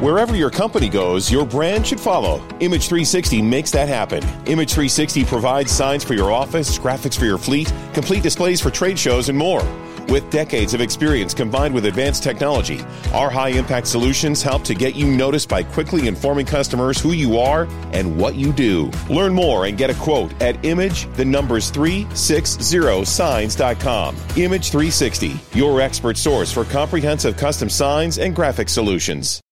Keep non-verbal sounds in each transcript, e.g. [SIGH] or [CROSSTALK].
Wherever your company goes, your brand should follow. Image 360 makes that happen. Image 360 provides signs for your office, graphics for your fleet, complete displays for trade shows, and more. With decades of experience combined with advanced technology, our high impact solutions help to get you noticed by quickly informing customers who you are and what you do. Learn more and get a quote at image the numbers 360signs.com. Image 360, your expert source for comprehensive custom signs and graphic solutions.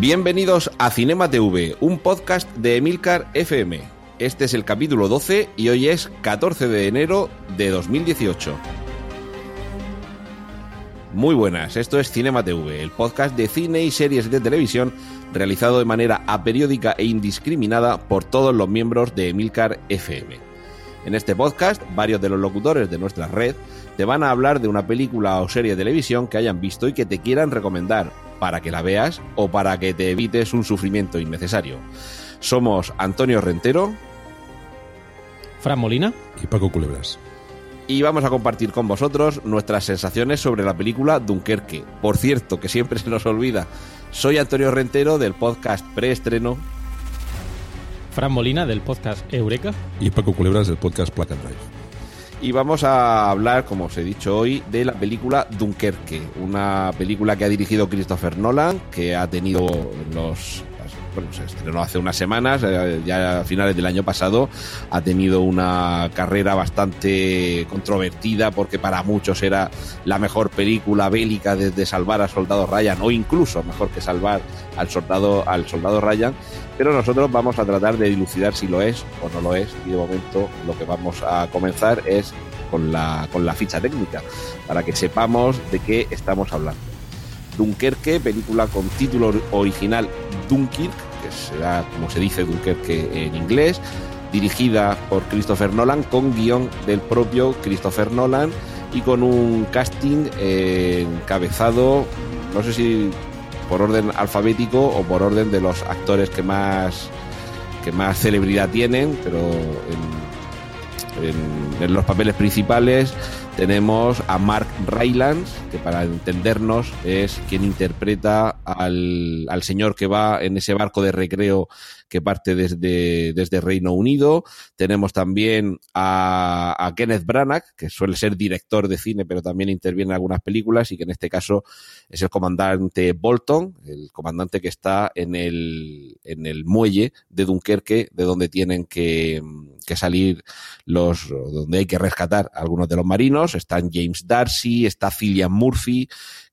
Bienvenidos a Cinema TV, un podcast de Emilcar FM. Este es el capítulo 12 y hoy es 14 de enero de 2018. Muy buenas, esto es Cinema TV, el podcast de cine y series de televisión realizado de manera aperiódica e indiscriminada por todos los miembros de Emilcar FM. En este podcast, varios de los locutores de nuestra red te van a hablar de una película o serie de televisión que hayan visto y que te quieran recomendar para que la veas o para que te evites un sufrimiento innecesario. Somos Antonio Rentero Fran Molina. y Paco Culebras. y vamos a compartir con vosotros nuestras sensaciones sobre la película Dunkerque. Por cierto, que siempre [LAUGHS] se nos olvida, soy Antonio Rentero del podcast preestreno Fran Molina del podcast Eureka. Y Paco Culebras del podcast Placa Drive. Y vamos a hablar, como os he dicho hoy, de la película Dunkerque, una película que ha dirigido Christopher Nolan, que ha tenido los bueno, se estrenó hace unas semanas, eh, ya a finales del año pasado, ha tenido una carrera bastante controvertida porque para muchos era la mejor película bélica desde Salvar al Soldado Ryan o incluso mejor que Salvar al Soldado al Soldado Ryan, pero nosotros vamos a tratar de dilucidar si lo es o no lo es y de momento lo que vamos a comenzar es con la, con la ficha técnica para que sepamos de qué estamos hablando. Dunkerque, película con título original Dunkirk, que será como se dice Dunkerque en inglés, dirigida por Christopher Nolan, con guion del propio Christopher Nolan y con un casting eh, encabezado, no sé si por orden alfabético o por orden de los actores que más que más celebridad tienen, pero en, los papeles principales tenemos a Mark Rylance, que para entendernos es quien interpreta al, al señor que va en ese barco de recreo que parte desde, desde Reino Unido. Tenemos también a, a Kenneth Branagh, que suele ser director de cine, pero también interviene en algunas películas y que en este caso es el comandante Bolton, el comandante que está en el, en el muelle de Dunkerque, de donde tienen que, que salir los, donde hay que rescatar a algunos de los marinos. Están James Darcy, está Cillian Murphy,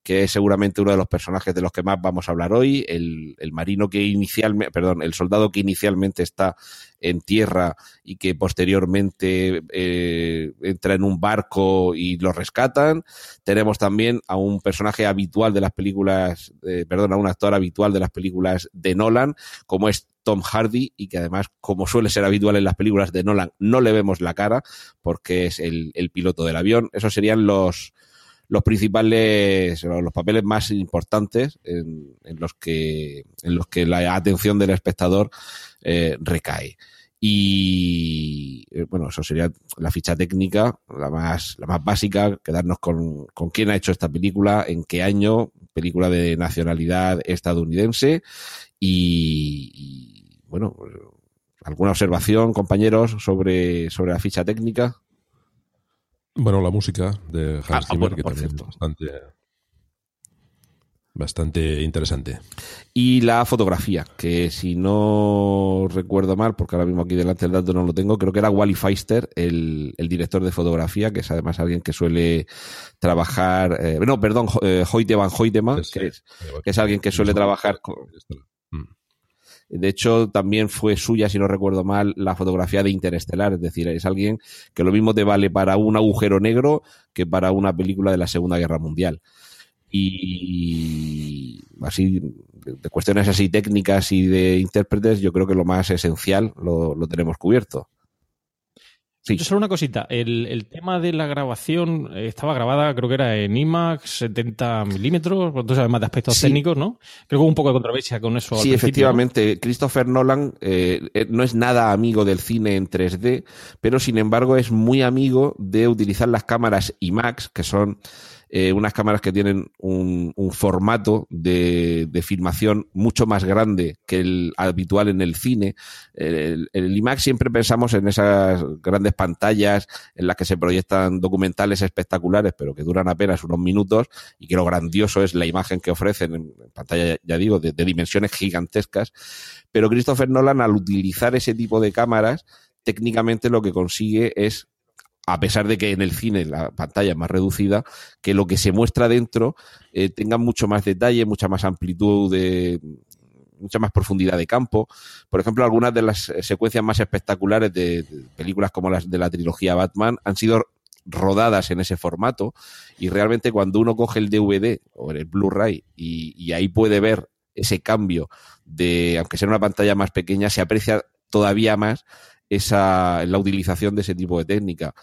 que es seguramente uno de los personajes de los que más vamos a hablar hoy, el, el marino que inicialmente, perdón, el soldado que inicialmente está en tierra y que posteriormente eh, entra en un barco y lo rescatan. Tenemos también a un personaje habitual de las películas, perdón, a un actor habitual de las películas de Nolan, como es Tom Hardy y que además, como suele ser habitual en las películas de Nolan, no le vemos la cara porque es el, el piloto del avión. Esos serían los, los principales, los papeles más importantes en, en los que en los que la atención del espectador eh, recae. Y eh, bueno, eso sería la ficha técnica, la más, la más básica, quedarnos con, con quién ha hecho esta película, en qué año, película de nacionalidad estadounidense y, y, bueno, alguna observación, compañeros, sobre, sobre la ficha técnica. Bueno, la música de Hans Ah, Zimmer, bueno, que también cierto. es bastante, bastante interesante. Y la fotografía, que si no recuerdo mal, porque ahora mismo aquí delante del dato no lo tengo, creo que era Wally Feister, el, el director de fotografía, que es además alguien que suele trabajar, eh, no, perdón, eh, Hoyte van Hoytema, que es, que es alguien que suele trabajar con, de hecho, también fue suya, si no recuerdo mal, la fotografía de Interestelar. Es decir, es alguien que lo mismo te vale para un agujero negro que para una película de la Segunda Guerra Mundial. Y así, de cuestiones así técnicas y de intérpretes, yo creo que lo más esencial lo, lo tenemos cubierto. Sí. Solo una cosita. El, el tema de la grabación eh, estaba grabada, creo que era en IMAX 70 milímetros. Tú sabes más de aspectos Sí. técnicos, ¿no? Creo que hubo un poco de controversia con eso. Sí, efectivamente. Christopher Nolan eh, eh, no es nada amigo del cine en 3D, pero sin embargo es muy amigo de utilizar las cámaras IMAX, que son eh, unas cámaras que tienen un, formato de, de filmación mucho más grande que el habitual en el cine. El, el IMAX siempre pensamos en esas grandes pantallas en las que se proyectan documentales espectaculares, pero que duran apenas unos minutos y que lo grandioso es la imagen que ofrecen en pantalla, ya digo, de, de dimensiones gigantescas. Pero Christopher Nolan, al utilizar ese tipo de cámaras, técnicamente lo que consigue es a pesar de que en el cine la pantalla es más reducida, que lo que se muestra dentro eh, tenga mucho más detalle, mucha más amplitud de mucha más profundidad de campo. Por ejemplo, algunas de las eh, secuencias más espectaculares de, películas como las de la trilogía Batman han sido rodadas en ese formato y realmente cuando uno coge el DVD o el Blu-ray y, y ahí puede ver ese cambio de, aunque sea una pantalla más pequeña, se aprecia todavía más esa, la utilización de ese tipo de técnica.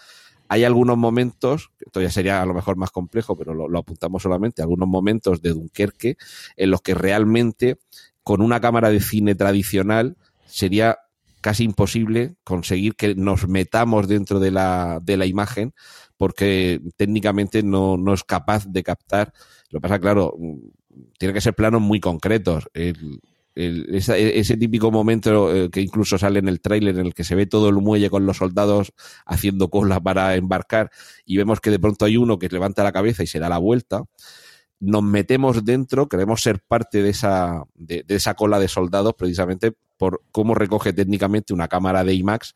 Hay algunos momentos, esto ya sería a lo mejor más complejo, pero lo, apuntamos solamente, algunos momentos de Dunkerque en los que realmente con una cámara de cine tradicional sería casi imposible conseguir que nos metamos dentro de la, de la imagen porque técnicamente no, no es capaz de captar. Lo que pasa, claro, tiene que ser planos muy concretos. El, esa, ese típico momento eh, que incluso sale en el tráiler en el que se ve todo el muelle con los soldados haciendo cola para embarcar y vemos que de pronto hay uno que levanta la cabeza y se da la vuelta nos metemos dentro, queremos ser parte de esa, de, de, esa cola de soldados precisamente por cómo recoge técnicamente una cámara de IMAX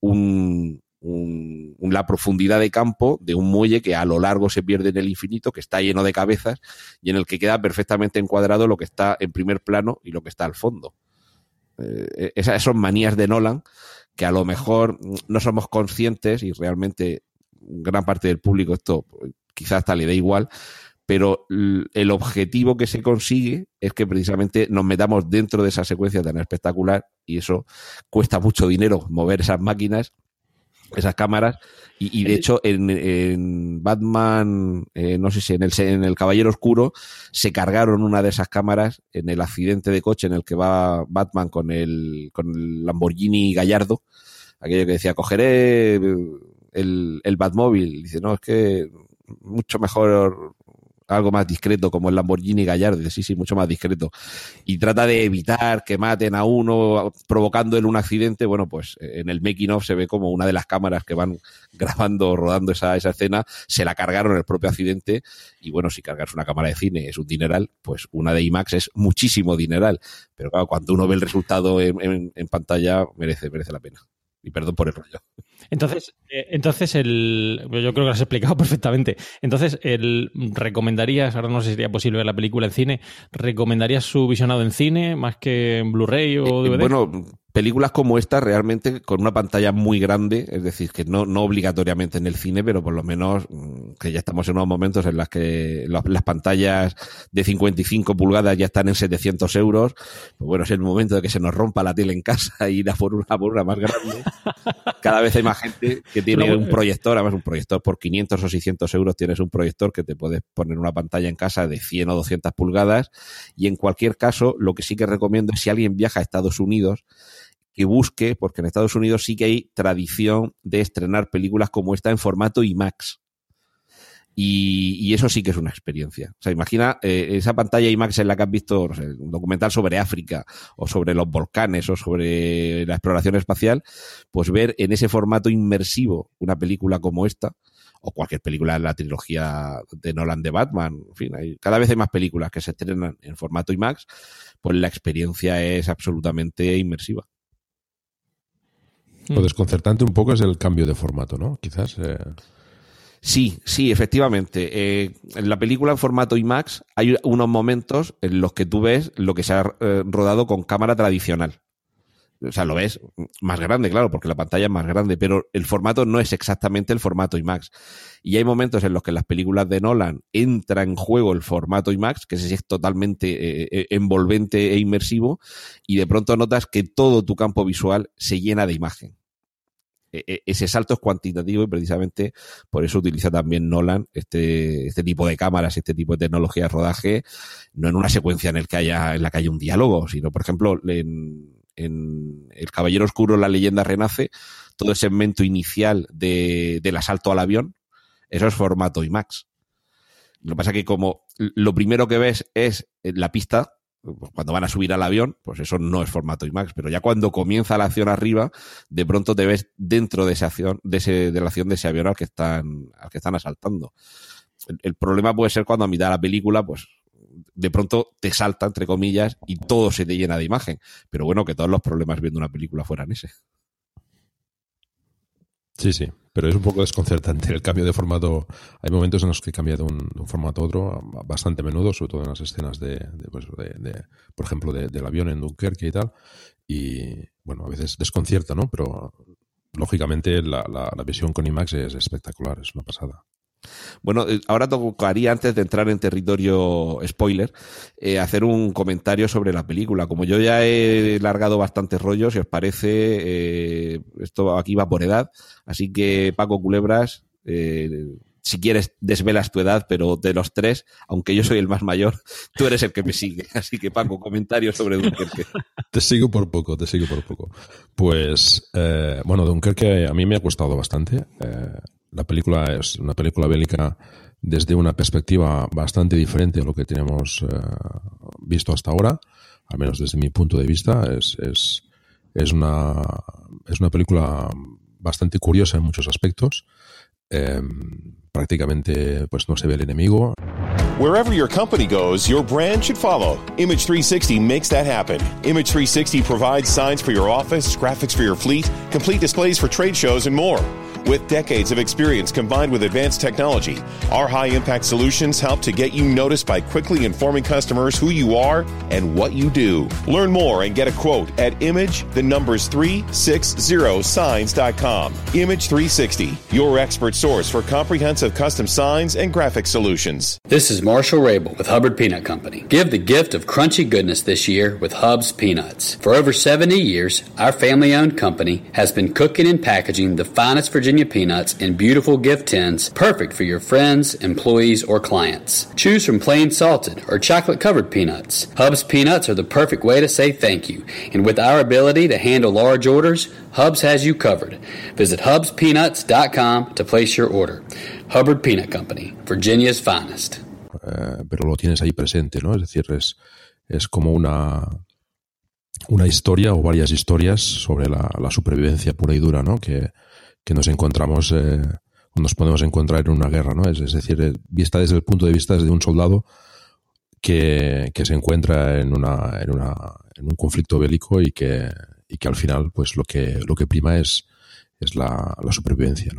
un, un, la profundidad de campo de un muelle que a lo largo se pierde en el infinito, que está lleno de cabezas y en el que queda perfectamente encuadrado lo que está en primer plano y lo que está al fondo. Eh, esas son manías de Nolan que a lo mejor no somos conscientes y realmente gran parte del público esto quizás hasta le dé igual, pero el objetivo que se consigue es que precisamente nos metamos dentro de esa secuencia tan espectacular y eso cuesta mucho dinero mover esas máquinas, esas cámaras. Y, y de hecho en, en Batman, eh, no sé si en el, en el Caballero Oscuro se cargaron una de esas cámaras en el accidente de coche en el que va Batman con el, con el Lamborghini Gallardo, aquello que decía cogeré el, el Batmóvil, dice no es que mucho mejor algo más discreto como el Lamborghini Gallardo, sí, sí, mucho más discreto. Y trata de evitar que maten a uno provocando él un accidente. Bueno, pues en el making of se ve como una de las cámaras que van [LAUGHS] grabando, rodando esa, esa escena, se la cargaron el propio accidente. Y bueno, si cargas una cámara de cine es un dineral, pues una de IMAX es muchísimo dineral. Pero claro, cuando uno ve el resultado en pantalla, merece, merece la pena. Y perdón por el rollo. Entonces, eh, entonces el, yo creo que lo has explicado [LAUGHS] perfectamente. Entonces, el, ¿recomendarías, ahora no sé si sería posible ver la película en cine, ¿recomendarías su visionado en cine más que en Blu-ray o DVD? Eh, bueno, películas como esta realmente con una pantalla muy grande, es decir, que no, no obligatoriamente en el cine, pero por lo menos mm, que ya estamos en unos momentos en las que las, las pantallas de 55 pulgadas ya están en 700 euros, pues bueno, es el momento de que se nos rompa la tele en casa y ir a por una, por una más grande. [LAUGHS] Cada vez hay más [LAUGHS] gente que tiene un proyector, además un proyector por 500 o 600 euros tienes un proyector que te puedes poner una pantalla en casa de 100 o 200 pulgadas y en cualquier caso lo que sí que recomiendo es si alguien viaja a Estados Unidos que busque, porque en Estados Unidos sí que hay tradición de estrenar películas como esta en formato IMAX. Y, y, eso sí que es una experiencia. O sea, imagina eh, esa pantalla IMAX en la que has visto un documental sobre África o sobre los volcanes o sobre la exploración espacial, pues ver en ese formato inmersivo una película como esta o cualquier película de la trilogía de Nolan de Batman, en fin, hay, cada vez hay más películas que se estrenan en formato IMAX, pues la experiencia es absolutamente inmersiva. Lo desconcertante un poco es el cambio de formato, ¿no? Quizás. Eh... Sí, sí, efectivamente. Eh, en la película en formato IMAX hay unos momentos en los que tú ves lo que se ha eh, rodado con cámara tradicional. O sea, lo ves más grande, claro, porque la pantalla es más grande, pero el formato no es exactamente el formato IMAX. Y hay momentos en los que en las películas de Nolan entra en juego el formato IMAX, que es totalmente eh, envolvente e inmersivo, y de pronto notas que todo tu campo visual se llena de imagen ese salto es cuantitativo y precisamente por eso utiliza también Nolan este, este tipo de cámaras, este tipo de tecnología de rodaje, no en una secuencia en, el que haya, en la que haya un diálogo, sino, por ejemplo, en, en El Caballero Oscuro, la leyenda renace, todo el segmento inicial de, del asalto al avión, eso es formato IMAX. Lo que pasa es que como lo primero que ves es la pista, cuando van a subir al avión, pues eso no es formato IMAX, pero ya cuando comienza la acción arriba, de pronto te ves dentro de esa acción, de, ese, de la acción de ese avión al que están, al que están asaltando. El, el problema puede ser cuando a mitad de la película, pues de pronto te salta, entre comillas, y todo se te llena de imagen. Pero bueno, que todos los problemas viendo una película fueran ese. Sí, sí, pero es un poco desconcertante el cambio de formato. Hay momentos en los que cambia de un, un formato a otro bastante menudo, sobre todo en las escenas de, de, pues, de por ejemplo, del avión en Dunkerque y tal. Y bueno, a veces desconcierta, ¿no? Pero lógicamente la, la, la visión con IMAX es espectacular, es una pasada. Bueno, eh, ahora tocaría, antes de entrar en territorio spoiler, eh, hacer un comentario sobre la película. Como yo ya he largado bastantes rollos, si os parece, eh, esto aquí va por edad. Así que, Paco Culebras, eh, si quieres, desvelas tu edad, pero de los tres, aunque yo soy el más mayor, [LAUGHS] tú eres el que me sigue. [LAUGHS] Así que, Paco, comentarios sobre Dunkerque. Te sigo por poco, te sigo por poco. Pues, bueno, Dunkerque a mí me ha costado bastante. La película es una película bélica desde una perspectiva bastante diferente a lo que tenemos eh, visto hasta ahora, al menos desde mi punto de vista. Es, es, es, una, es una película bastante curiosa en muchos aspectos. Eh, prácticamente pues no se ve el enemigo. Wherever your company goes, your brand should follow. Image 360 makes that happen. Image 360 provides signs for your office, graphics for your fleet, complete displays for trade shows, and more. With decades of experience combined with advanced technology, our high impact solutions help to get you noticed by quickly informing customers who you are and what you do. Learn more and get a quote at image the numbers 360signs.com. Image 360, your expert source for comprehensive custom signs and graphic solutions. This is Marshall Rabel with Hubbard Peanut Company. Give the gift of crunchy goodness this year with Hub's Peanuts. For over 70 years, our family owned company has been cooking and packaging the finest Virginia peanuts in beautiful gift tins, perfect for your friends, employees, or clients. Choose from plain salted or chocolate covered peanuts. Hub's Peanuts are the perfect way to say thank you, and with our ability to handle large orders, Hubs has you covered. Visit hubspeanuts.com to place your order. Hubbard Peanut Company, Virginia's finest. Uh, pero lo tienes ahí presente, ¿no? Es decir, es, es como una, una historia o varias historias sobre la, la supervivencia pura y dura, ¿no? Que, que nos encontramos, eh, nos podemos encontrar en una guerra, ¿no? Es, decir, eh, vista desde el punto de vista de un soldado que, que se encuentra en, una, en, una, en un conflicto bélico y que, y que al final, pues lo que, lo que prima es, es la, la supervivencia.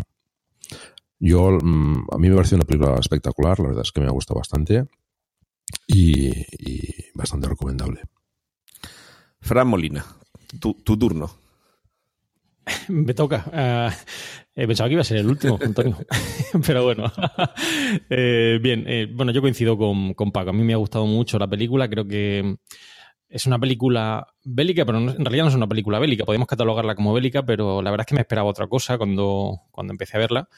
Yo, mmm, a mí me parece una película espectacular, la verdad es que me ha gustado bastante y, y bastante recomendable. Fran Molina, tu, tu turno. [LAUGHS] Me toca. Uh, eh, pensaba que iba a ser el último, Antonio. [LAUGHS] Pero bueno. [LAUGHS] eh, bien, eh, bueno, yo coincido con, con, Paco. A mí me ha gustado mucho la película. Creo que es una película bélica, pero en realidad no es una película bélica. Podemos catalogarla como bélica, pero la verdad es que me esperaba otra cosa cuando, cuando empecé a verla.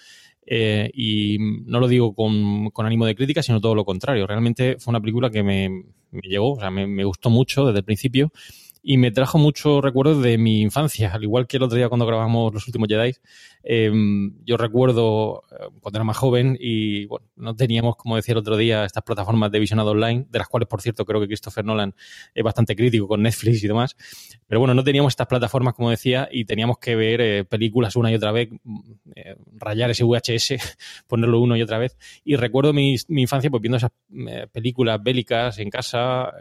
Eh, y no lo digo con, con, ánimo de crítica, sino todo lo contrario. Realmente fue una película que me, me llegó, o sea, me gustó mucho desde el principio y me trajo muchos recuerdos de mi infancia, al igual que el otro día cuando grabamos los últimos Jedi. Eh, yo recuerdo cuando era más joven y bueno, no teníamos, como decía el otro día, estas plataformas de visionado online, de las cuales, por cierto, creo que Christopher Nolan es bastante crítico con Netflix y demás. Pero bueno, no teníamos estas plataformas, como decía, y teníamos que ver eh, películas una y otra vez, eh, rayar ese VHS, [LAUGHS] ponerlo una y otra vez. Y recuerdo mi, mi infancia pues viendo esas eh, películas bélicas en casa.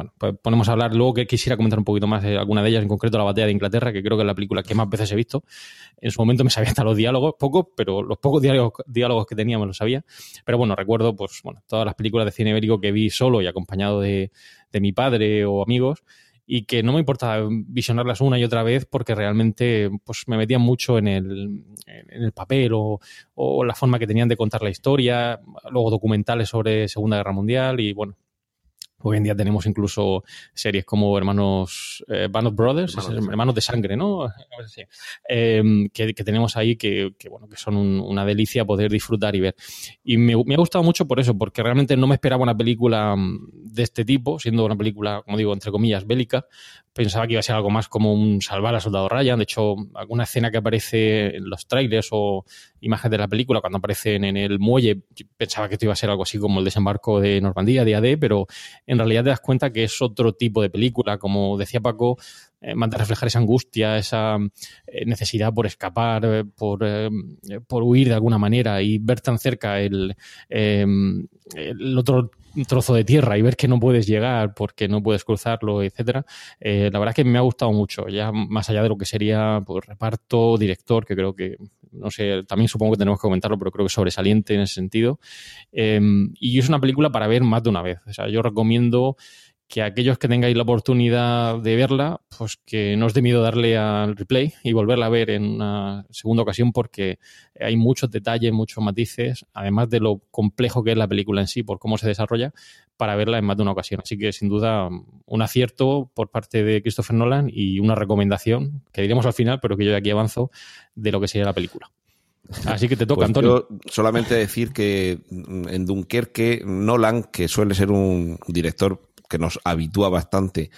Bueno, pues ponemos a hablar luego que quisiera comentar un poquito más de alguna de ellas, en concreto La Batalla de Inglaterra, que creo que es la película que más veces he visto. En su momento me sabía hasta los diálogos, poco, pero los pocos diálogos, diálogos que teníamos los sabía. Pero bueno, recuerdo pues bueno, todas las películas de cine ibérico que vi solo y acompañado de, de mi padre o amigos y que no me importaba visionarlas una y otra vez porque realmente pues me metían mucho en el, en el papel o, o, la forma que tenían de contar la historia, luego documentales sobre Segunda Guerra Mundial y bueno, Hoy en día tenemos incluso series como Hermanos, eh, Band of Brothers, hermanos, de sangre, ¿no? [LAUGHS] Em, que, tenemos ahí que, bueno, que son una delicia poder disfrutar y ver. Y me, me, ha gustado mucho por eso, porque realmente no me esperaba una película mm, de este tipo, siendo una película, como digo, entre comillas, bélica, pensaba que iba a ser algo más como un salvar a soldado Ryan. De hecho, alguna escena que aparece en los trailers o imágenes de la película, cuando aparecen en el muelle, pensaba que esto iba a ser algo así como el desembarco de Normandía, de AD, pero en realidad te das cuenta que es otro tipo de película. Como decía Paco, eh, manda a reflejar esa angustia, esa eh, necesidad por escapar, eh, por, por, huir de alguna manera y ver tan cerca el, el otro trozo de tierra y ver que no puedes llegar porque no puedes cruzarlo, etcétera. la verdad es que me ha gustado mucho, ya más allá de lo que sería pues, reparto, director, que creo que, no sé, también supongo que tenemos que comentarlo, pero creo que sobresaliente en ese sentido. y es una película para ver más de una vez. O sea, yo recomiendo que aquellos que tengáis la oportunidad de verla, pues que no os dé miedo darle al replay y volverla a ver en una segunda ocasión porque hay muchos detalles, muchos matices, además de lo complejo que es la película en sí, por cómo se desarrolla, para verla en más de una ocasión. Así que sin duda un acierto por parte de Christopher Nolan y una recomendación, que diremos al final, pero que yo de aquí avanzo, de lo que sería la película. Así que te toca, pues Antonio. solamente decir que en Dunkerque, Nolan, que suele ser un director que nos habitúa bastante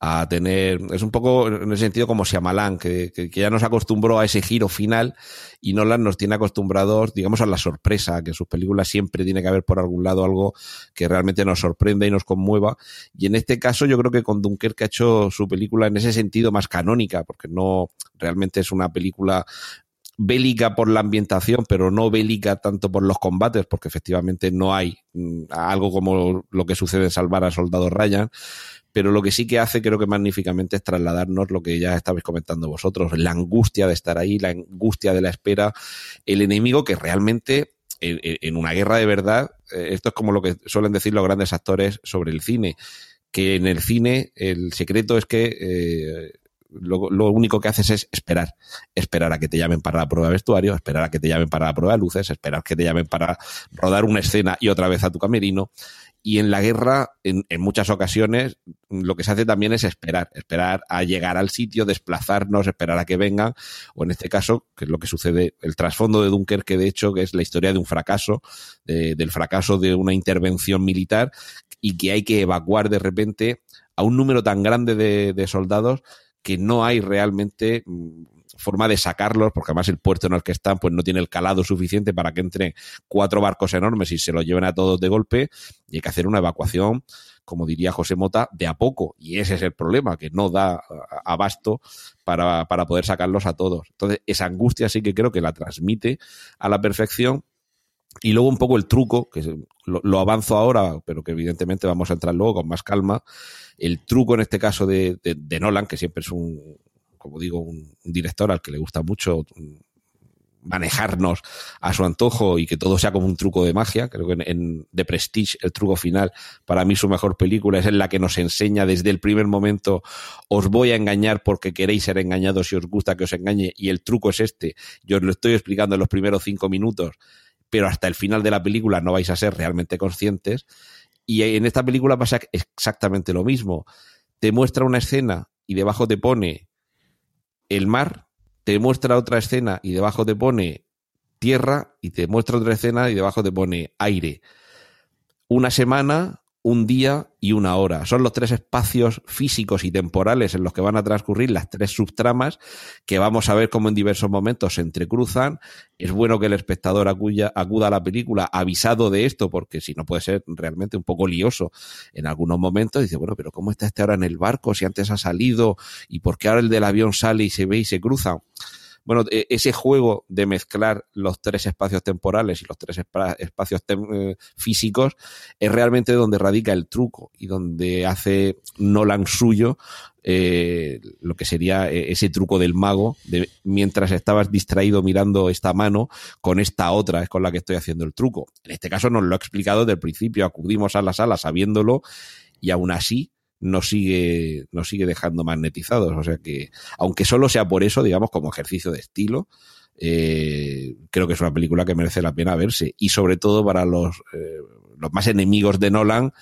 a tener, es un poco en el sentido como Shyamalan, que, que, ya nos acostumbró a ese giro final y Nolan nos tiene acostumbrados, digamos, a la sorpresa, que en sus películas siempre tiene que haber por algún lado algo que realmente nos sorprenda y nos conmueva. Y en este caso yo creo que con Dunkerque ha hecho su película en ese sentido más canónica, porque no realmente es una película bélica por la ambientación, pero no bélica tanto por los combates, porque efectivamente no hay mm, algo como lo que sucede en Salvar a Soldado Ryan, pero lo que sí que hace creo que magníficamente es trasladarnos lo que ya estabais comentando vosotros, la angustia de estar ahí, la angustia de la espera, el enemigo que realmente en, una guerra de verdad, eh, esto es como lo que suelen decir los grandes actores sobre el cine, que en el cine el secreto es que eh, lo, único que haces es esperar. Esperar a que te llamen para la prueba de vestuario, esperar a que te llamen para la prueba de luces, esperar que te llamen para rodar una escena y otra vez a tu camerino. Y en la guerra, en, muchas ocasiones, lo que se hace también es esperar, esperar a llegar al sitio, desplazarnos, esperar a que vengan, o en este caso, que es lo que sucede, el trasfondo de Dunkerque, de hecho, que es la historia de un fracaso, del fracaso de una intervención militar, y que hay que evacuar de repente a un número tan grande de soldados que no hay realmente mm, forma de sacarlos, porque además el puerto en el que están pues no tiene el calado suficiente para que entre cuatro barcos enormes y se los lleven a todos de golpe y hay que hacer una evacuación, como diría José Mota, de a poco. Y ese es el problema, que no da abasto para, para poder sacarlos a todos. Entonces, esa angustia sí que creo que la transmite a la perfección y luego un poco el truco, que lo, avanzo ahora, pero que evidentemente vamos a entrar luego con más calma. El truco en este caso de, de, Nolan, que siempre es un, como digo, un, director al que le gusta mucho manejarnos a su antojo y que todo sea como un truco de magia. Creo que en, en, The Prestige, el truco final, para mí su mejor película es en la que nos enseña desde el primer momento, os voy a engañar porque queréis ser engañados si os gusta que os engañe y el truco es este. Yo os lo estoy explicando en los primeros cinco minutos pero hasta el final de la película no vais a ser realmente conscientes. Y en esta película pasa exactamente lo mismo. Te muestra una escena y debajo te pone el mar, te muestra otra escena y debajo te pone tierra, y te muestra otra escena y debajo te pone aire. Una semana, un día y una hora. Son los tres espacios físicos y temporales en los que van a transcurrir las tres subtramas que vamos a ver cómo en diversos momentos se entrecruzan. Es bueno que el espectador acuda a la película avisado de esto, porque si no puede ser realmente un poco lioso en algunos momentos. Dice, bueno, pero ¿cómo está este ahora en el barco? Si antes ha salido y por qué ahora el del avión sale y se ve y se cruza bueno, e, ese juego de mezclar los tres espacios temporales y los tres espacios eh, físicos es realmente donde radica el truco y donde hace Nolan suyo eh, lo que sería eh, ese truco del mago, de, mientras estabas distraído mirando esta mano, con esta otra es con la que estoy haciendo el truco. En este caso nos lo ha explicado desde el principio, acudimos a la sala sabiéndolo y aún así nos sigue, nos sigue dejando magnetizados. O sea que, aunque solo sea por eso, digamos, como ejercicio de estilo, eh, creo que es una película que merece la pena verse. Y sobre todo para los, eh, los más enemigos de Nolan,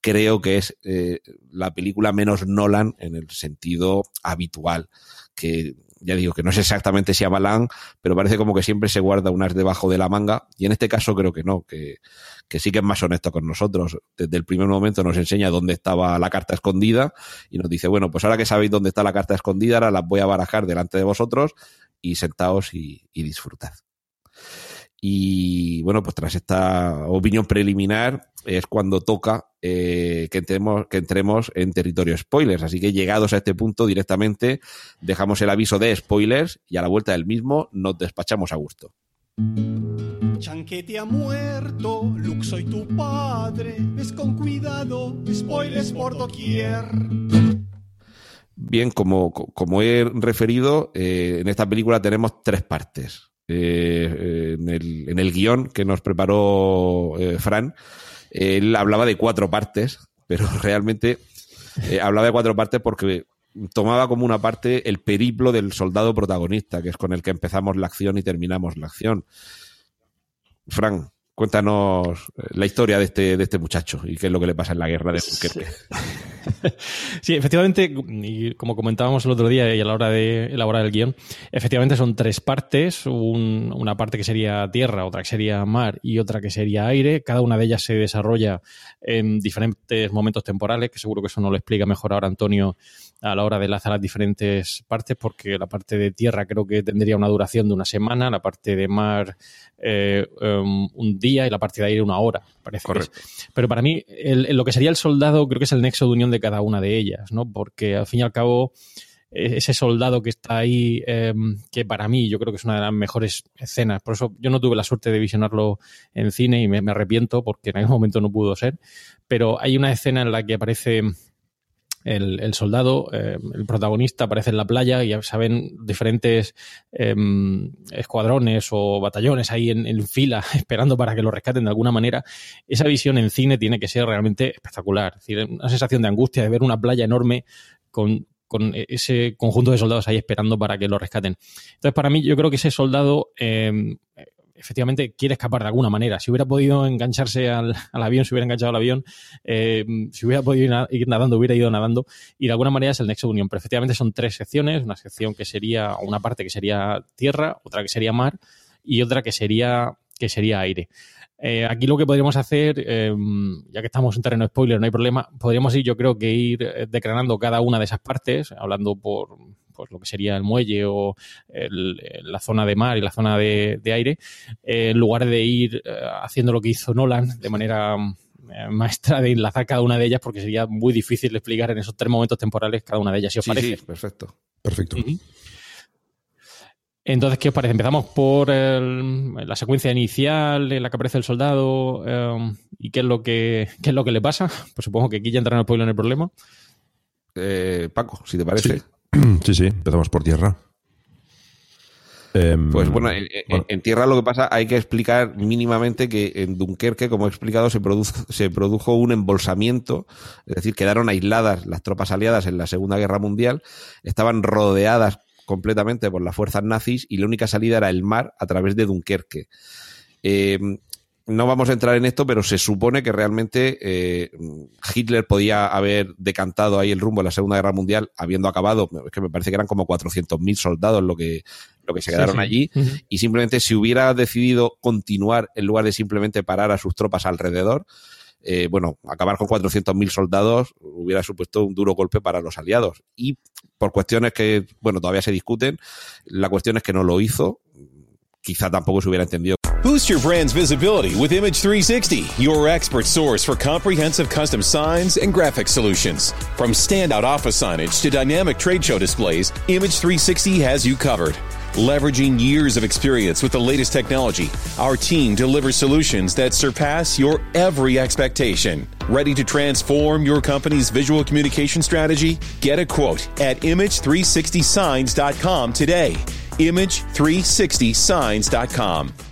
creo que es eh, la película menos Nolan en el sentido habitual, que ya digo que no es exactamente Shyamalan, pero parece como que siempre se guarda unas debajo de la manga, y en este caso creo que no, que, que sí que es más honesto con nosotros. Desde el primer momento nos enseña dónde estaba la carta escondida y nos dice, bueno, pues ahora que sabéis dónde está la carta escondida, ahora las voy a barajar delante de vosotros y sentaos y, disfrutad. Y bueno, pues tras esta opinión preliminar es cuando toca eh, que, entremos, que entremos en territorio spoilers. Así que llegados a este punto directamente dejamos el aviso de spoilers y a la vuelta del mismo nos despachamos a gusto. Chanquete ha muerto, Luke soy tu padre, ves con cuidado, spoilers por doquier. Bien, como, como he referido, eh, en esta película tenemos tres partes. Eh, en, el, en, guion que nos preparó eh, Fran, él hablaba de cuatro partes, pero [LAUGHS] realmente eh, hablaba de cuatro partes porque tomaba como una parte el periplo del soldado protagonista, que es con el que empezamos la acción y terminamos la acción. Fran, cuéntanos la historia de este, de este muchacho y qué es lo que le pasa en la guerra de Dunkerque. [LAUGHS] Sí, efectivamente, y como comentábamos el otro día y a la hora de elaborar el guion, efectivamente son tres partes, un, una parte que sería tierra, otra que sería mar y otra que sería aire. Cada una de ellas se desarrolla en diferentes momentos temporales, que seguro que eso no lo explica mejor ahora Antonio a la hora de enlazar las diferentes partes, porque la parte de tierra creo que tendría una duración de una semana, la parte de mar eh, um, un día y la parte de aire una hora, parece. Correcto. Pero para mí, el, lo que sería el soldado creo que es el nexo de unión de cada una de ellas, ¿no? Porque al fin y al cabo ese soldado que está ahí, eh, que para mí yo creo que es una de las mejores escenas. Por eso yo no tuve la suerte de visionarlo en cine y me, me arrepiento porque en algún momento no pudo ser. Pero hay una escena en la que aparece el, el soldado, eh, el protagonista aparece en la playa y ya saben diferentes eh, escuadrones o batallones ahí en, en, fila [LAUGHS] esperando para que lo rescaten de alguna manera. Esa visión en cine tiene que ser realmente espectacular. Es decir, una sensación de angustia de ver una playa enorme con, con ese conjunto de soldados ahí esperando para que lo rescaten. Entonces, para mí, yo creo que ese soldado eh, efectivamente quiere escapar de alguna manera. Si hubiera podido engancharse al, al avión, si hubiera enganchado al avión, eh, si hubiera podido ir, nadando, hubiera ido nadando. Y de alguna manera es el nexo de unión. Pero efectivamente son tres secciones. Una sección que sería, una parte que sería tierra, otra que sería mar y otra que sería, que sería aire. Eh, aquí lo que podríamos hacer, eh, ya que estamos en terreno spoiler, no hay problema, podríamos ir, yo creo que ir decranando cada una de esas partes, hablando por, pues lo que sería el muelle o el, la zona de mar y la zona de, de aire, eh, en lugar de ir eh, haciendo lo que hizo Nolan de manera eh, maestra de enlazar cada una de ellas, porque sería muy difícil explicar en esos tres momentos temporales cada una de ellas, si os sí, parece. Sí, perfecto. Perfecto. Uh -huh. Entonces, ¿qué os parece? Empezamos por el, la secuencia inicial en la que aparece el soldado eh, y qué es lo que qué es lo que le pasa. [LAUGHS] Pues supongo que aquí ya entra en el pueblo en el problema. Eh, Paco, si te parece. Sí. [CLEARS THROAT] Sí, sí, empezamos por tierra. Eh, pues bueno en, bueno, en, tierra lo que pasa, hay que explicar mínimamente que en Dunkerque, como he explicado, se produjo, se produjo un embolsamiento, es decir, quedaron aisladas las tropas aliadas en la Segunda Guerra Mundial, estaban rodeadas completamente por las fuerzas nazis y la única salida era el mar a través de Dunkerque. Eh, no vamos a entrar en esto, pero se supone que realmente eh, Hitler podía haber decantado ahí el rumbo de la Segunda Guerra Mundial, habiendo acabado, es que me parece que eran como 400.000 soldados lo que, lo que se quedaron sí, sí. allí, uh -huh. y simplemente si hubiera decidido continuar en lugar de simplemente parar a sus tropas alrededor, eh, bueno, acabar con 400.000 soldados hubiera supuesto un duro golpe para los aliados. Y por cuestiones que, bueno, todavía se discuten, la cuestión es que no lo hizo, quizá tampoco se hubiera entendido. Boost your brand's visibility with Image 360, your expert source for comprehensive custom signs and graphic solutions. From standout office signage to dynamic trade show displays, Image 360 has you covered. Leveraging years of experience with the latest technology, our team delivers solutions that surpass your every expectation. Ready to transform your company's visual communication strategy? Get a quote at image360signs.com today. Image360signs.com.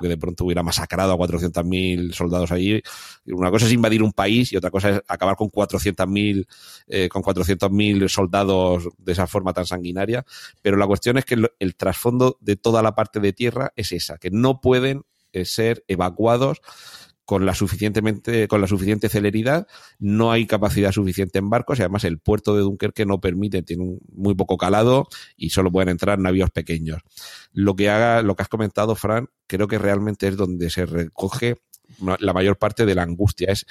Que de pronto hubiera masacrado a 400.000 soldados allí. Una cosa es invadir un país y otra cosa es acabar con 400.000 eh, con 400.000 soldados de esa forma tan sanguinaria. Pero la cuestión es que el, el trasfondo de toda la parte de tierra es esa, que no pueden eh, ser evacuados con la suficientemente con la suficiente celeridad, no hay capacidad suficiente en barcos y además el puerto de Dunkerque no permite, tiene un muy poco calado y solo pueden entrar navíos pequeños. Lo que haga, lo que has comentado, Fran, creo que realmente es donde se recoge la mayor parte de la angustia. Es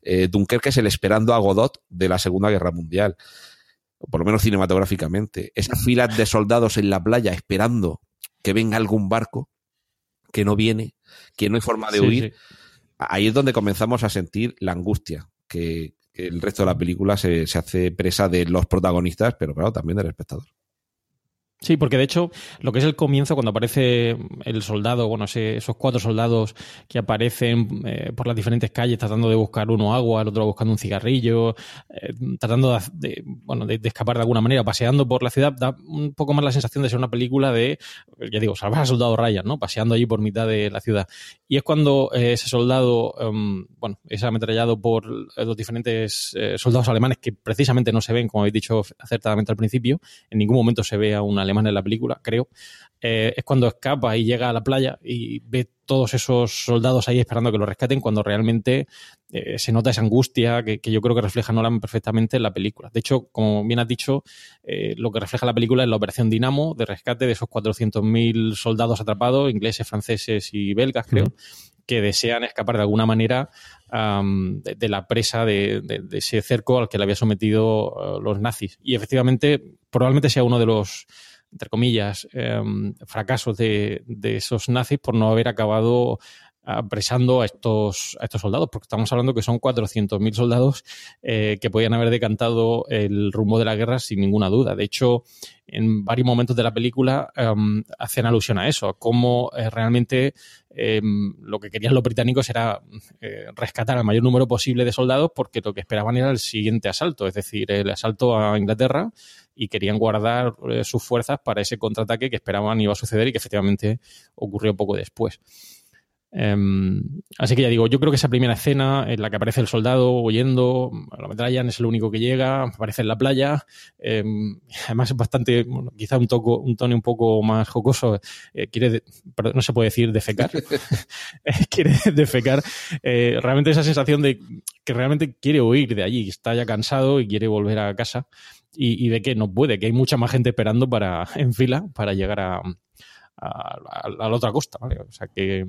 eh, Dunkerque es el esperando a Godot de la Segunda Guerra Mundial, por lo menos cinematográficamente. Esas filas de soldados en la playa esperando que venga algún barco que no viene, que no hay forma de Sí, huir sí. Ahí es donde comenzamos a sentir la angustia, que, el resto de la película se, se hace presa de los protagonistas, pero claro, también del espectador. Sí, porque de hecho, lo que es el comienzo, cuando aparece el soldado, bueno, ese- esos cuatro soldados que aparecen eh, por las diferentes calles tratando de buscar uno agua, el otro buscando un cigarrillo, eh, tratando de, de, bueno, de, de escapar de alguna manera, paseando por la ciudad, da un poco más la sensación de ser una película de, ya digo, salvar al soldado Ryan, ¿no? Paseando allí por mitad de la ciudad. Y es cuando eh, ese soldado, em, bueno, es ametrallado por los diferentes eh, soldados alemanes que precisamente no se ven, como habéis dicho acertadamente al principio, en ningún momento se ve a un alemán en la película, creo. Eh, es cuando escapa y llega a la playa y ve todos esos soldados ahí esperando que lo rescaten, cuando realmente eh, se nota esa angustia que, que yo creo que refleja Nolan perfectamente en la película. De hecho, como bien has dicho, eh, lo que refleja la película es la operación Dinamo de rescate de esos 400.000 soldados atrapados, ingleses, franceses y belgas, creo, que desean escapar de alguna manera de, de la presa de, de- de ese cerco al que le había sometido los nazis. Y efectivamente, probablemente sea uno de los entre comillas, em, fracasos de, de esos nazis por no haber acabado apresando a estos, a estos soldados, porque estamos hablando que son 400.000 soldados eh, que podían haber decantado el rumbo de la guerra sin ninguna duda. De hecho, en varios momentos de la película em, hacen alusión a eso, a cómo eh, realmente em, lo que querían los británicos era eh, rescatar al mayor número posible de soldados porque lo que esperaban era el siguiente asalto, es decir, el asalto a Inglaterra y querían guardar eh, sus fuerzas para ese contraataque que esperaban iba a suceder y que efectivamente ocurrió poco después. Em, así que ya digo, yo creo que esa primera escena en la que aparece el soldado huyendo, lo ametrallan, es el único que llega, aparece en la playa, em, [LAUGHS] además es bastante, bueno, quizá un, toco, un tono un poco más jocoso, eh, quiere, de- perdón, no se puede decir defecar, [LAUGHS] [LAUGHS] quiere defecar, eh, realmente esa sensación de que realmente quiere huir de allí, está ya cansado y quiere volver a casa y, y ve que no puede, que hay mucha más gente esperando para, [LAUGHS] en fila para llegar a, a- a- a la otra costa, ¿vale? O sea que,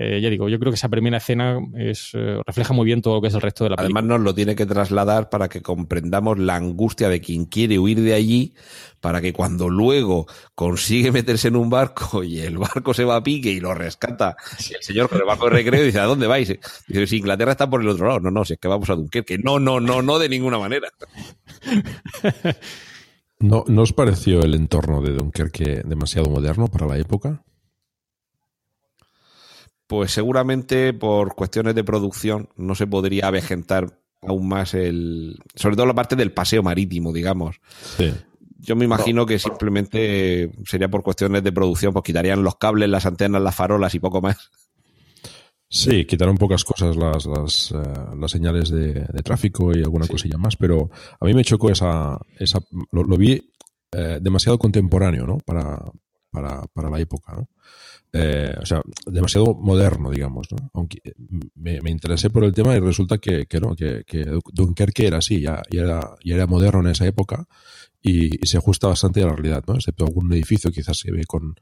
eh, ya digo, yo creo que esa primera escena es, eh, refleja muy bien todo lo que es el resto de la película. Además nos lo tiene que trasladar para que comprendamos la angustia de quien quiere huir de allí, para que cuando luego consigue meterse en un barco [LAUGHS] y el barco se va a pique y lo rescata, y el señor con el barco de recreo dice, ¿a dónde vais? Dice, si Inglaterra está por el otro lado. No, no, si es que vamos a Dunkerque. No, no, no, no de ninguna manera. [LAUGHS] ¿No, ¿No os pareció el entorno de Dunkerque demasiado moderno para la época? Pues seguramente por cuestiones de producción no se podría avejentar aún más el, sobre todo la parte del paseo marítimo, digamos. Sí. Yo me imagino que simplemente sería por cuestiones de producción, pues quitarían los cables, las antenas, las farolas y poco más. Sí, quitaron pocas cosas las, las, eh, las señales de, de tráfico y alguna cosilla más, pero a mí me chocó esa, esa lo, lo vi eh, demasiado contemporáneo, ¿no? Para, para, para la época, ¿no? Eh, o sea, demasiado moderno, digamos, ¿no? Aunque me, me interesé por el tema y resulta que, no, que, que Dunkerque era así, ya, ya, era, ya era moderno en esa época y, se ajusta bastante a la realidad, ¿no? Excepto algún edificio quizás se ve con,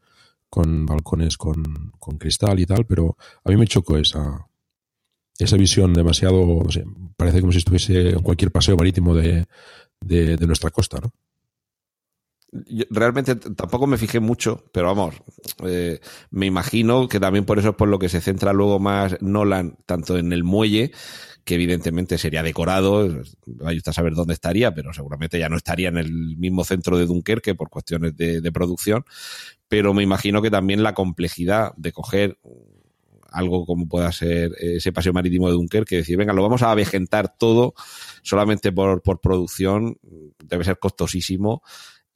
con balcones con, con cristal y tal, pero a mí me chocó esa, esa visión demasiado, parece como si estuviese en cualquier paseo marítimo de, de nuestra costa, ¿no? Yo realmente tampoco me fijé mucho, pero vamos, eh, me imagino que también por eso es por lo que se centra luego más Nolan, tanto en el muelle, que evidentemente sería decorado, vaya usted a saber dónde estaría, pero seguramente ya no estaría en el mismo centro de Dunkerque por cuestiones de, de producción, pero me imagino que también la complejidad de coger algo como pueda ser ese paseo marítimo de Dunkerque, que decir, venga, lo vamos a avejentar todo solamente por, por producción, debe ser costosísimo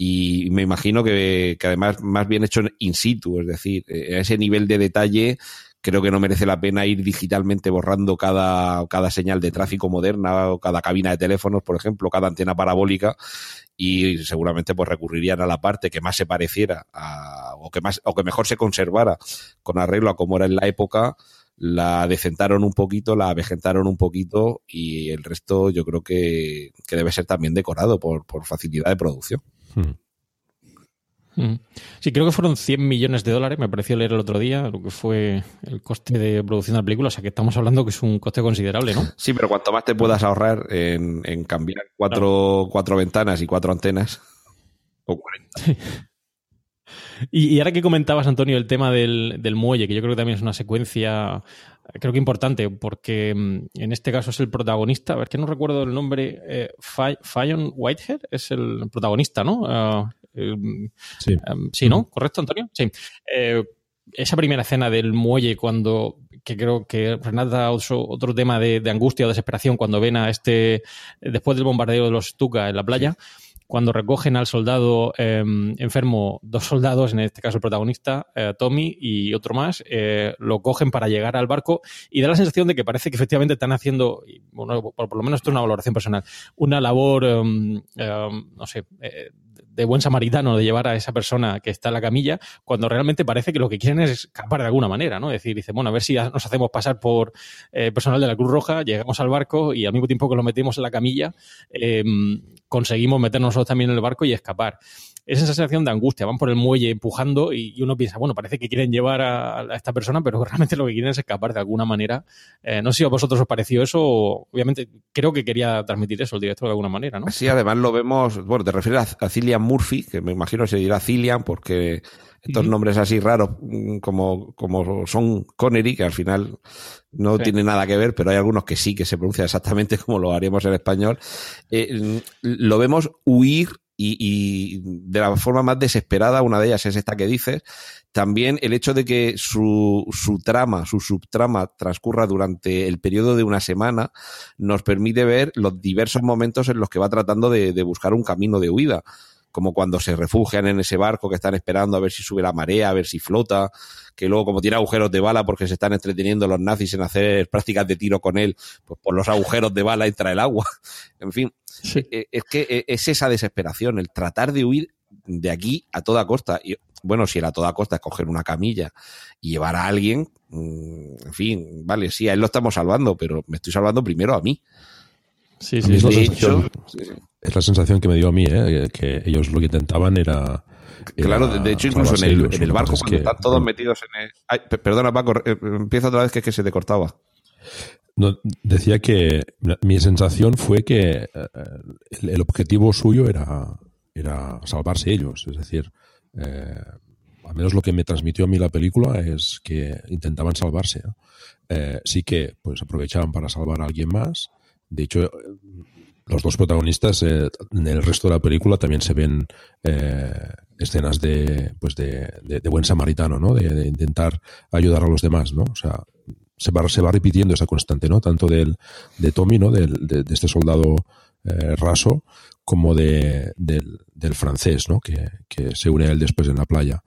y me imagino que, que, además más bien hecho in situ, es decir, a ese nivel de detalle creo que no merece la pena ir digitalmente borrando cada, cada señal de tráfico moderna o cada cabina de teléfonos, por ejemplo, cada antena parabólica y seguramente pues recurrirían a la parte que más se pareciera o que más o que mejor se conservara con arreglo a como era en la época la decentaron un poquito, la avejentaron un poquito y el resto yo creo que, que debe ser también decorado por, por facilidad de producción. Hmm. Mm. Sí, creo que fueron 100 millones de dólares, me pareció leer el otro día, lo que fue el coste de producción de la película, o sea que estamos hablando que es un coste considerable, ¿no? Sí, pero cuanto más te puedas ahorrar en, cambiar cuatro, cuatro ventanas y cuatro antenas, o 40. [LAUGHS] Y, ahora que comentabas, Antonio, el tema del, muelle, que yo creo que también es una secuencia, creo que importante, porque mm, en este caso es el protagonista, a ver que no recuerdo el nombre, eh, Whitehead es el protagonista, ¿no? Em, sí. Em, sí, ¿no? ¿Correcto, Antonio? Sí. Eh, esa primera escena del muelle cuando que creo que Renata otro, otro tema de, angustia o desesperación cuando ven a este después del bombardeo de los Stuka en la playa cuando recogen al soldado em, enfermo, dos soldados, en este caso el protagonista, eh, Tommy y otro más, eh, lo cogen para llegar al barco y da la sensación de que parece que efectivamente están haciendo, bueno, por, lo menos esto es una valoración personal, una labor, no sé, de buen samaritano de llevar a esa persona que está en la camilla, cuando realmente parece que lo que quieren es escapar de alguna manera, ¿no? Es decir, dice, bueno, a ver si nos hacemos pasar por eh, personal de la Cruz Roja, llegamos al barco y al mismo tiempo que lo metemos en la camilla, eh, conseguimos meternos nosotros también en el barco y escapar esa sensación de angustia. Van por el muelle empujando y, uno piensa, bueno, parece que quieren llevar a, esta persona, pero [LAUGHS] realmente lo que quieren es escapar de alguna manera. Eh, no sé si a vosotros os pareció eso. obviamente, creo que quería transmitir eso el director de alguna manera, ¿no? Sí, además lo vemos, bueno, te refieres a, Cillian Murphy, que me imagino se dirá Cillian porque estos nombres así raros mm, como, como son Connery, que al final no tiene nada que ver, pero hay algunos que sí que se pronuncian exactamente [LAUGHS] como lo haríamos en español. Eh, lo vemos huir y, de la forma más desesperada, una de ellas es esta que dices, también el hecho de que su, su trama, su subtrama transcurra durante el periodo de una semana, nos permite ver los diversos momentos en los que va tratando de, de buscar un camino de huida como cuando se refugian en ese barco que están esperando a ver si sube la marea, a ver si flota, que luego como tiene agujeros de bala porque se están entreteniendo los nazis en hacer prácticas de tiro con él, pues por los agujeros de bala entra el agua. [LAUGHS] En fin, eh, es que eh, es esa desesperación, el tratar de huir de aquí a toda costa. Y bueno, si era a toda costa es coger una camilla y llevar a alguien, mm, en fin, vale, sí, a él lo estamos salvando, pero me estoy salvando primero a mí. Sí, sí, es, la sensación que me dio a mí, ¿eh? que ellos lo que intentaban era... Claro, de hecho, incluso en el, barco, cuando están todos metidos en el... perdona, Paco, empieza otra vez que, que se te cortaba. No, decía que mi sensación fue que eh, el, objetivo suyo era, era salvarse ellos. Es decir, eh, al menos lo que me transmitió a mí la película es que intentaban salvarse. Eh, sí que pues aprovechaban para salvar a alguien más. De hecho, los dos protagonistas en el resto de la película también se ven escenas de, pues de, buen samaritano, ¿no? De, intentar ayudar a los demás, ¿no? O sea, se va, se va repitiendo esa constante, ¿no? Tanto del, de Tommy, ¿no? Del, de, este soldado eh, raso, como de, del, del francés, ¿no? Que, que, se une a él después en la playa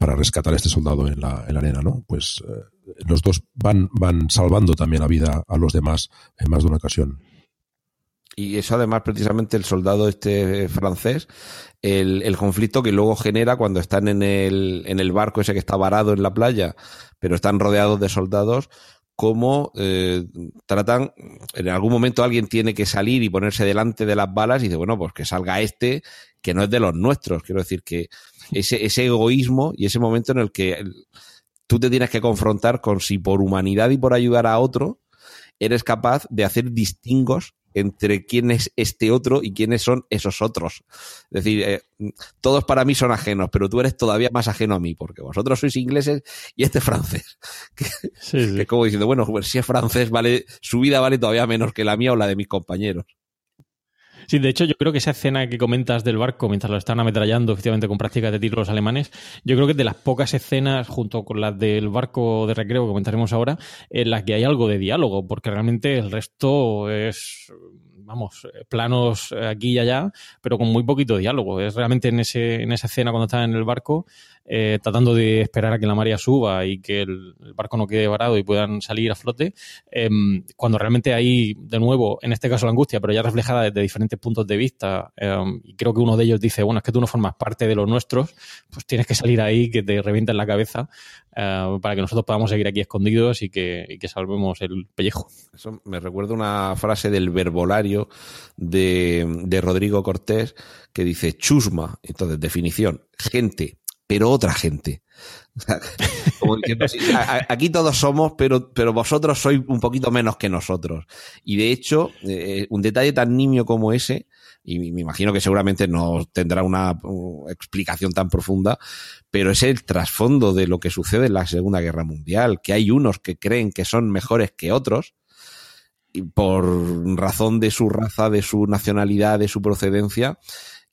para rescatar a este soldado en la, en la arena, ¿no? Pues eh, los dos van, van salvando también la vida a los demás en más de una ocasión. Y eso además precisamente el soldado este francés, el, el, conflicto que luego genera cuando están en el, en el barco ese que está varado en la playa, pero están rodeados de soldados, cómo eh, tratan, en algún momento alguien tiene que salir y ponerse delante de las balas y dice, bueno, pues que salga este, que no es de los nuestros. Quiero decir que ese, ese egoísmo y ese momento en el que tú te tienes que confrontar con si por humanidad y por ayudar a otro eres capaz de hacer distingos entre quién es este otro y quiénes son esos otros. Es decir, eh, todos para mí son ajenos, pero tú eres todavía más ajeno a mí, porque vosotros sois ingleses y este es francés. [LAUGHS] Que, es como diciendo, bueno, si es francés, vale, su vida vale todavía menos que la mía o la de mis compañeros. Sí, de hecho, yo creo que esa escena que comentas del barco mientras lo están ametrallando efectivamente con prácticas de tiro los alemanes, yo creo que es de las pocas escenas, junto con las del barco de recreo que comentaremos ahora, en las que hay algo de diálogo, porque realmente el resto es vamos, planos aquí y allá, pero con muy poquito diálogo. Es realmente en, ese, en esa escena cuando están en el barco, eh, tratando de esperar a que la marea suba y que el, barco no quede varado y puedan salir a flote, em, cuando realmente hay, de nuevo, en este caso la angustia, pero ya reflejada desde diferentes puntos de vista, em, y creo que uno de ellos dice, bueno, es que tú no formas parte de los nuestros, pues tienes que salir ahí, que te revienten la cabeza, eh, para que nosotros podamos seguir aquí escondidos y que, y que salvemos el pellejo. Eso me recuerda una frase del verbolario de, de Rodrigo Cortés que dice chusma, entonces definición, gente pero otra gente. [LAUGHS] Aquí todos somos, pero, pero vosotros sois un poquito menos que nosotros. Y de hecho, eh, un detalle tan nimio como ese, y me imagino que seguramente no tendrá una explicación tan profunda, pero es el trasfondo de lo que sucede en la Segunda Guerra Mundial, que hay unos que creen que son mejores que otros, por razón de su raza, de su nacionalidad, de su procedencia,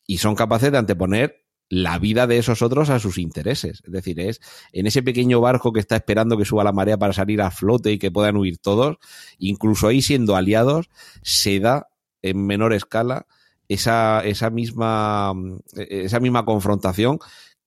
y son capaces de anteponer la vida de esos otros a sus intereses. Es decir, es en ese pequeño barco que está esperando que suba la marea para salir a flote y que puedan huir todos, incluso ahí siendo aliados, se da en menor escala esa, esa misma esa misma confrontación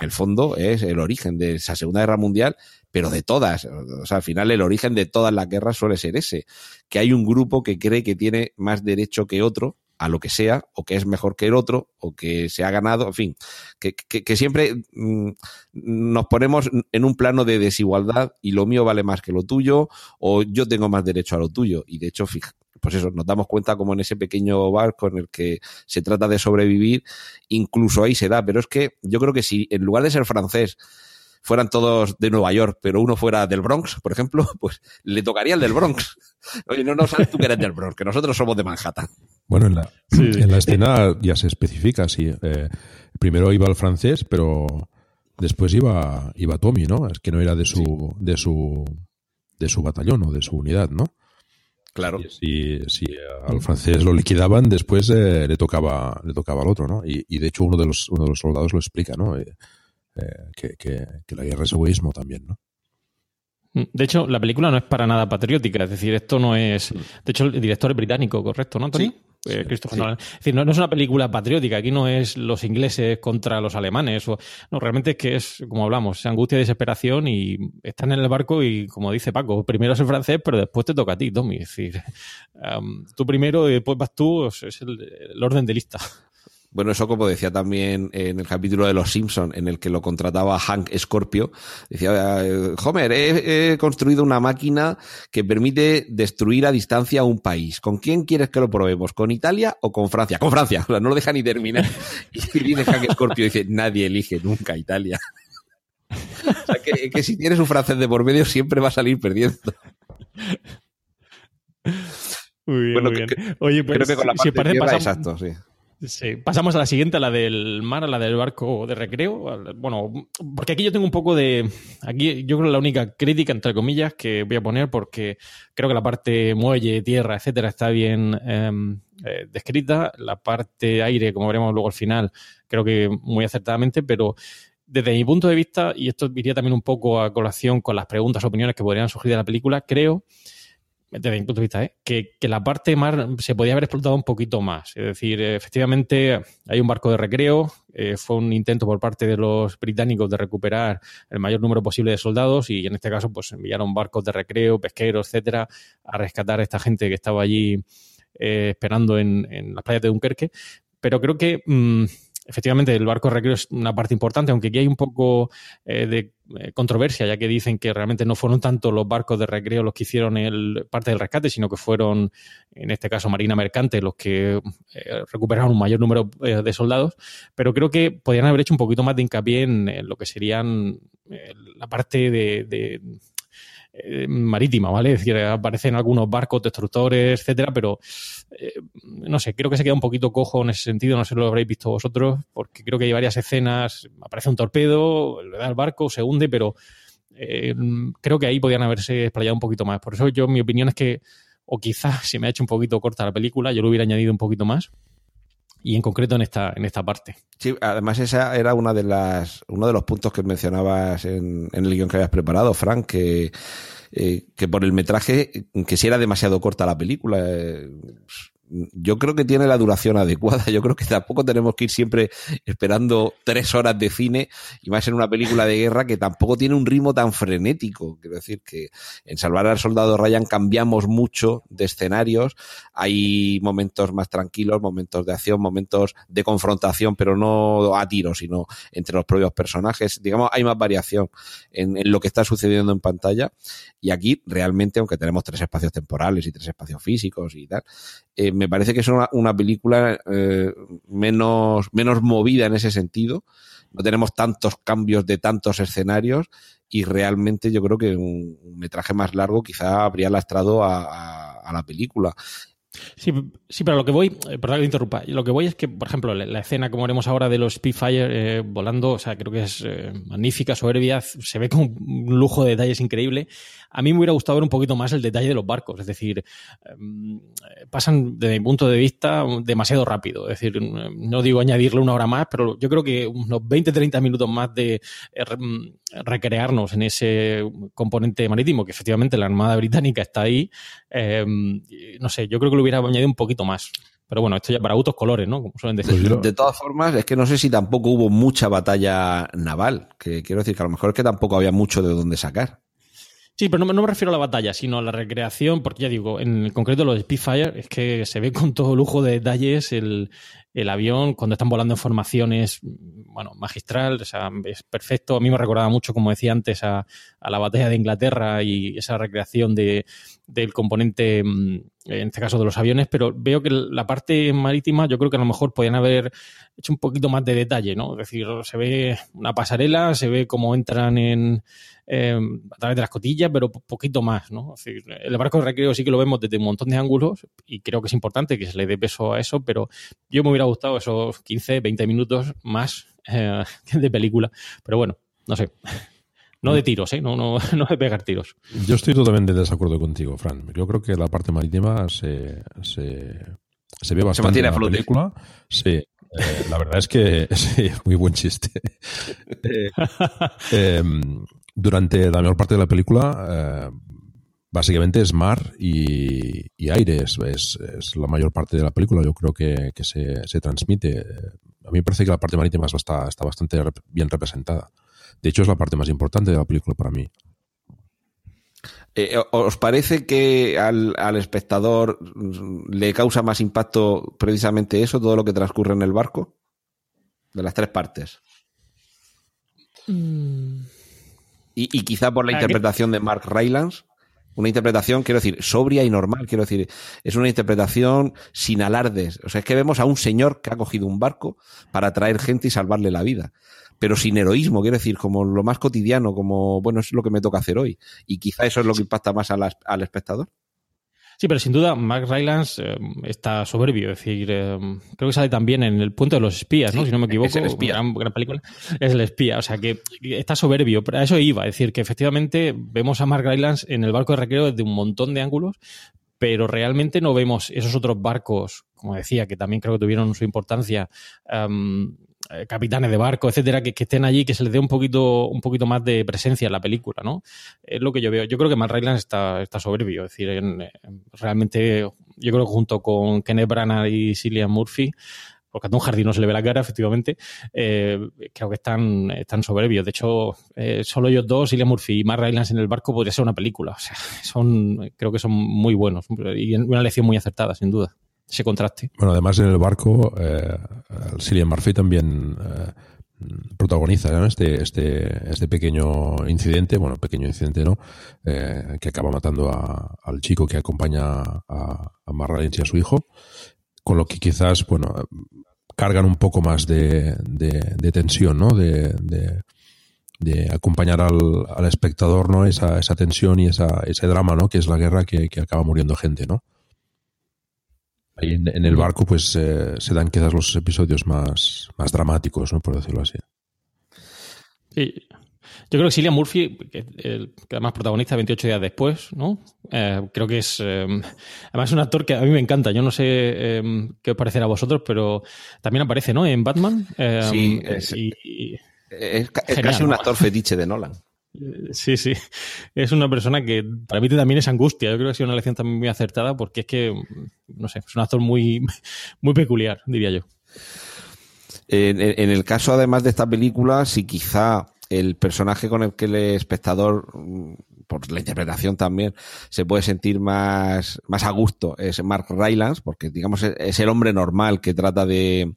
El fondo es el origen de esa Segunda Guerra Mundial, pero de todas. O sea, al final el origen de todas las guerras suele ser ese, que hay un grupo que cree que tiene más derecho que otro a lo que sea, o que es mejor que el otro, o que se ha ganado, en fin, que, que, siempre mm, nos ponemos en un plano de desigualdad y lo mío vale más que lo tuyo, o yo tengo más derecho a lo tuyo. Y de hecho, fija, pues eso, nos damos cuenta como en ese pequeño barco en el que se trata de sobrevivir, incluso ahí se da. Pero es que yo creo que si en lugar de ser francés fueran todos de Nueva York, pero uno fuera del Bronx, por ejemplo, [LAUGHS] pues le tocaría el del Bronx. Oye, no, no sabes tú que eres del Bronx, que nosotros somos de Manhattan. Bueno, en la, en la escena ya se especifica, sí. Eh, primero iba el francés, pero después iba, iba Tommy, ¿no? Es que no era de su, de su, de su batallón o de su unidad, ¿no? Claro. Si, si al francés lo liquidaban, después eh, le tocaba le tocaba al otro, ¿no? Y, y, de hecho uno de los uno de los soldados lo explica, ¿no? Eh, eh, que, que, que, la guerra es egoísmo también, ¿no? De hecho, la película no es para nada patriótica, es decir, esto no es. De hecho, el director es británico, ¿correcto, no, Tony? Sí. Eh, Christopher sí. Nolan. Es decir, no, no, es una película patriótica, aquí no es los ingleses contra los alemanes, o, no, realmente es que es, como hablamos, angustia y desesperación y están en el barco y, como dice Paco, primero es el francés, pero después te toca a ti, Tommy. Es decir, [LAUGHS] um, tú primero y después vas tú, es el, el orden de lista. Bueno, eso como decía también en el capítulo de Los Simpson, en el que lo contrataba Hank Scorpio, decía, Homer, he, he, construido una máquina que permite destruir a distancia un país. ¿Con quién quieres que lo probemos? ¿Con Italia o con Francia? Con Francia, o sea, no lo deja ni terminar. [LAUGHS] Y dice Hank Scorpio, dice, nadie elige nunca Italia. [LAUGHS] o sea, que, que si tienes un francés de por medio siempre va a salir perdiendo. Muy bien, bueno, muy bien. Que, Oye, pues, creo que con la parte si parece, tierra, pasamos, exacto, sí. Sí, pasamos a la siguiente, a la del mar, a la del barco de recreo. Bueno, porque aquí yo tengo un poco de. Aquí yo creo la única crítica, entre comillas, que voy a poner, porque creo que la parte muelle, tierra, etcétera, está bien eh, eh, descrita. La parte aire, como veremos luego al final, creo que muy acertadamente, pero desde mi punto de vista, y esto iría también un poco a colación con las preguntas o opiniones que podrían surgir de la película, creo desde mi punto de vista, ¿eh? que, la parte mar se podía haber explotado un poquito más. Es decir, efectivamente hay un barco de recreo, eh, fue un intento por parte de los británicos de recuperar el mayor número posible de soldados y en este caso pues enviaron barcos de recreo, pesqueros, etcétera, a rescatar a esta gente que estaba allí eh, esperando en, las playas de Dunkerque. Pero creo que mmm, efectivamente el barco recreo es una parte importante, aunque aquí hay un poco eh, de eh, controversia, ya que dicen que realmente no fueron tanto los barcos de recreo los que hicieron el, parte del rescate, sino que fueron, en este caso, Marina Mercante, los que eh, recuperaron un mayor número de soldados. Pero creo que podrían haber hecho un poquito más de hincapié en, lo que serían la parte de eh, marítima, ¿vale? Es decir, aparecen algunos barcos, destructores, etcétera, pero eh, no sé, creo que se queda un poquito cojo en ese sentido, no sé si lo habréis visto vosotros, porque creo que hay varias escenas, aparece un torpedo, le da al barco, se hunde, pero eh, creo que ahí podían haberse explayado un poquito más. Por eso yo, mi opinión es que, o quizás [LAUGHS] se me ha hecho un poquito corta la película, yo lo hubiera añadido un poquito más y en concreto en esta, en esta parte. Sí, además esa era una de las, uno de los puntos que mencionabas en, en el guion que habías preparado, Frank, que, eh, que por el metraje, que si era demasiado corta la película. Eh, yo creo que tiene la duración adecuada. Yo creo que tampoco tenemos que ir siempre esperando tres horas de cine y más en una película de guerra que tampoco tiene un ritmo tan frenético. Quiero decir que en Salvar al Soldado Ryan cambiamos mucho de escenarios. Hay momentos más tranquilos, momentos de acción, momentos de confrontación, pero no a tiro, sino entre los propios personajes. Digamos, hay más variación en, lo que está sucediendo en pantalla. Y aquí realmente, aunque tenemos tres espacios temporales y tres espacios físicos y tal, eh, me parece que es una, película eh, menos, menos movida en ese sentido. No tenemos tantos cambios de tantos escenarios y realmente yo creo que un, metraje más largo quizá habría lastrado a la película. Sí, sí, pero lo que voy, eh, perdón que interrumpa, lo que voy es que, por ejemplo, la, escena, como haremos ahora, de los Spitfire eh, volando, o sea, creo que es eh, magnífica, soberbia, se ve con un lujo de detalles increíble. A mí me hubiera gustado ver un poquito más el detalle de los barcos, es decir, em, pasan, desde mi punto de vista, demasiado rápido. Es decir, no digo añadirle una hora más, pero yo creo que unos 20-30 minutos más de recrearnos en ese componente marítimo, que efectivamente la Armada Británica está ahí, em, no sé, yo creo que lo hubiera añadido un poquito más. Pero bueno, esto ya para autos colores, ¿no? Como suelen decir. Pues de todas formas, es que no sé si tampoco hubo mucha batalla naval, que quiero decir que a lo mejor es que tampoco había mucho de dónde sacar. Sí, pero no, no, me refiero a la batalla, sino a la recreación, porque ya digo, en concreto lo de Spitfire es que se ve con todo lujo de detalles el, el avión cuando están volando en formaciones, bueno, magistral, o sea, es perfecto. A mí me recordaba mucho, como decía antes, a, la batalla de Inglaterra y esa recreación de, del componente, mm, en este caso de los aviones, pero veo que la parte marítima yo creo que a lo mejor podían haber hecho un poquito más de detalle, ¿no? Es decir, se ve una pasarela, se ve cómo entran en, em, a través de las cotillas, pero poquito más, ¿no? Es decir, el barco de recreo sí que lo vemos desde un montón de ángulos y creo que es importante que se le dé peso a eso, pero yo me hubiera gustado esos 15, 20 minutos más eh, [LAUGHS] de película. Pero bueno, no sé. No de tiros, ¿eh? no, no, [LAUGHS] no de pegar tiros. Yo estoy totalmente de desacuerdo contigo, Fran. Yo creo que la parte marítima se, se, se ve bastante en la película. Sí, eh, la verdad es que [LAUGHS] sí, muy buen chiste. Eh, em, durante la mayor parte de la película básicamente es mar y, aire, es, es, la mayor parte de la película, yo creo que, se, se, transmite. A mí me parece que la parte marítima está, está bastante bien representada. De hecho, es la parte más importante de la película para mí. Eh, ¿Os parece que al, al, espectador le causa más impacto precisamente eso, todo lo que transcurre en el barco? De las tres partes. Mm. Y, y, quizá por la interpretación de Mark Rylance una interpretación, quiero decir, sobria y normal, quiero decir, es una interpretación sin alardes. O sea, es que vemos a un señor que ha cogido un barco para traer gente y salvarle la vida. Pero sin heroísmo, quiero decir, como lo más cotidiano, como, bueno, es lo que me toca hacer hoy. Y quizá eso es lo que impacta más al espectador. Sí, pero sin duda, Max Rylance eh, está soberbio. Es decir, eh, creo que sale también en el punto de los espías, ¿no? si no me equivoco. Es el espía. Gran, gran, película. Es el espía. O sea, que está soberbio. Pero a eso iba. Es decir, que efectivamente vemos a Mark Rylance en el barco de recreo desde un montón de ángulos, pero realmente no vemos esos otros barcos, como decía, que también creo que tuvieron su importancia. Um, eh, capitanes de barco, etcétera, que, estén allí, que se les dé un poquito, un poquito más de presencia en la película, ¿no? Es lo que yo veo. Yo creo que Matt Rylance está, está soberbio, es decir, realmente yo creo que junto con Kenneth Branagh y Cillian Murphy, porque a Tom Hardy no se le ve la cara, efectivamente, eh, creo que están, están soberbios. De hecho, eh, solo ellos dos, Cillian Murphy y Matt Rylance en el barco, podría ser una película. O sea, [LAUGHS] son, creo que son muy buenos y una lección muy acertada, sin duda. Ese contraste. Bueno, además en el barco, eh, Cillian Murphy también eh, protagoniza este, este, este pequeño incidente, bueno, pequeño incidente, ¿no? Eh, que acaba matando a- al chico que acompaña a, a y a su hijo, con lo que quizás, bueno, cargan un poco más de, de, de tensión, ¿no? De, de, de acompañar al, al espectador, ¿no? Esa, esa tensión y esa, ese drama, ¿no? Que es la guerra que, que acaba muriendo gente, ¿no? Ahí en, en el barco, pues eh, se dan quizás los episodios más, más dramáticos, ¿no? Por decirlo así. Sí. Yo creo que Cillian Murphy, que, el- que además protagonista 28 días después, ¿no? Eh, creo que es. eh, además, es un actor que a mí me encanta. Yo no sé eh, qué os parecerá a vosotros, pero también aparece, ¿no? En Batman. Eh, Sí, es- y- y- Es, ca- es Genial, casi un ¿no? actor fetiche de Nolan. Eh, Sí, sí. Es una persona que transmite también esa angustia. Yo creo que ha sido una elección también muy acertada porque es que, no sé, es un actor muy, [LAUGHS] muy peculiar, diría yo. En, el caso, además de esta película, si quizá el personaje con el que el espectador, mm, por la interpretación también, se puede sentir más, más a gusto es Mark Rylance, porque digamos es- es el hombre normal que trata de,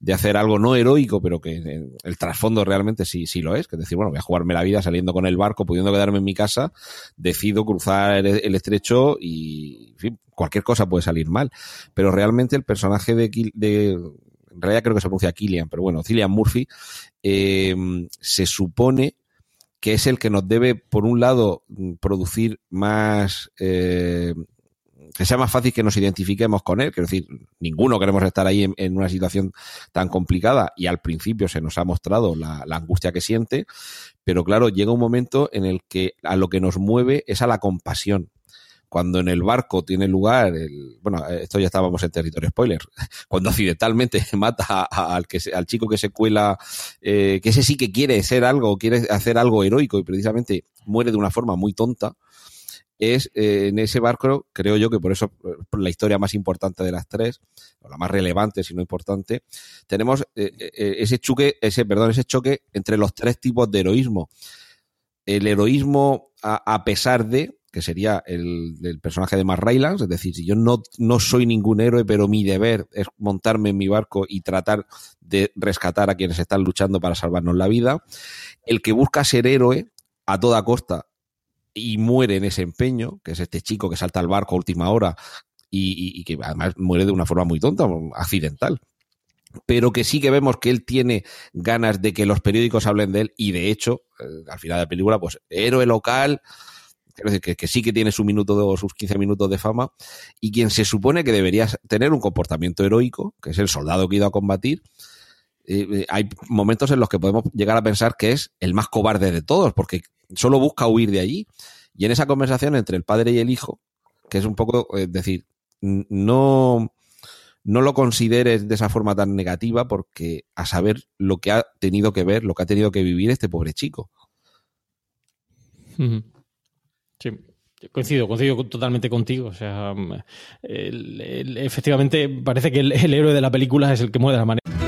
de hacer algo no heroico, pero que eh, el trasfondo realmente sí, sí lo es. Que es decir, bueno, voy a jugarme la vida saliendo con el barco, pudiendo quedarme en mi casa, decido cruzar el, estrecho y, en fin, cualquier cosa puede salir mal. Pero realmente el personaje de, de en realidad creo que se pronuncia Killian, pero bueno, Cillian Murphy, eh, se supone que es el que nos debe, por un lado, mm, producir más, eh, que sea más fácil que nos identifiquemos con él. Quiero decir, ninguno queremos estar ahí en, una situación tan complicada y al principio se nos ha mostrado la, angustia que siente, pero claro, llega un momento en el que a lo que nos mueve es a la compasión. Cuando en el barco tiene lugar, el, bueno, esto ya estábamos en territorio spoiler, [LAUGHS] cuando accidentalmente [LAUGHS] mata a- al, que al chico que se cuela, eh, que ese sí que quiere ser algo, quiere hacer algo heroico y precisamente muere de una forma muy tonta, es eh, en ese barco, creo yo que por eso por la historia más importante de las tres, o la más relevante, si no importante, tenemos eh, eh, ese choque, ese, perdón, ese choque entre los tres tipos de heroísmo. El heroísmo a, pesar de, que sería el, el personaje de Mark Rylance, es decir, si yo no, no soy ningún héroe, pero mi deber es montarme en mi barco y tratar de rescatar a quienes están luchando para salvarnos la vida. El que busca ser héroe a toda costa y muere en ese empeño, que es este chico que salta al barco a última hora y, que además muere de una forma muy tonta, accidental. Pero que sí que vemos que él tiene ganas de que los periódicos hablen de él y de hecho, eh, al final de la película, pues héroe local, que, que sí que tiene su minuto o sus 15 minutos de fama y quien se supone que debería tener un comportamiento heroico, que es el soldado que ha ido a combatir, eh, hay momentos en los que podemos llegar a pensar que es el más cobarde de todos, porque solo busca huir de allí. Y en esa conversación entre el padre y el hijo, que es un poco, es decir, no, no lo consideres de esa forma tan negativa, porque a saber lo que ha tenido que ver, lo que ha tenido que vivir este pobre chico. Sí, coincido, coincido totalmente contigo. O sea, mm, efectivamente parece que el, el héroe de la película es el que muere de la manera.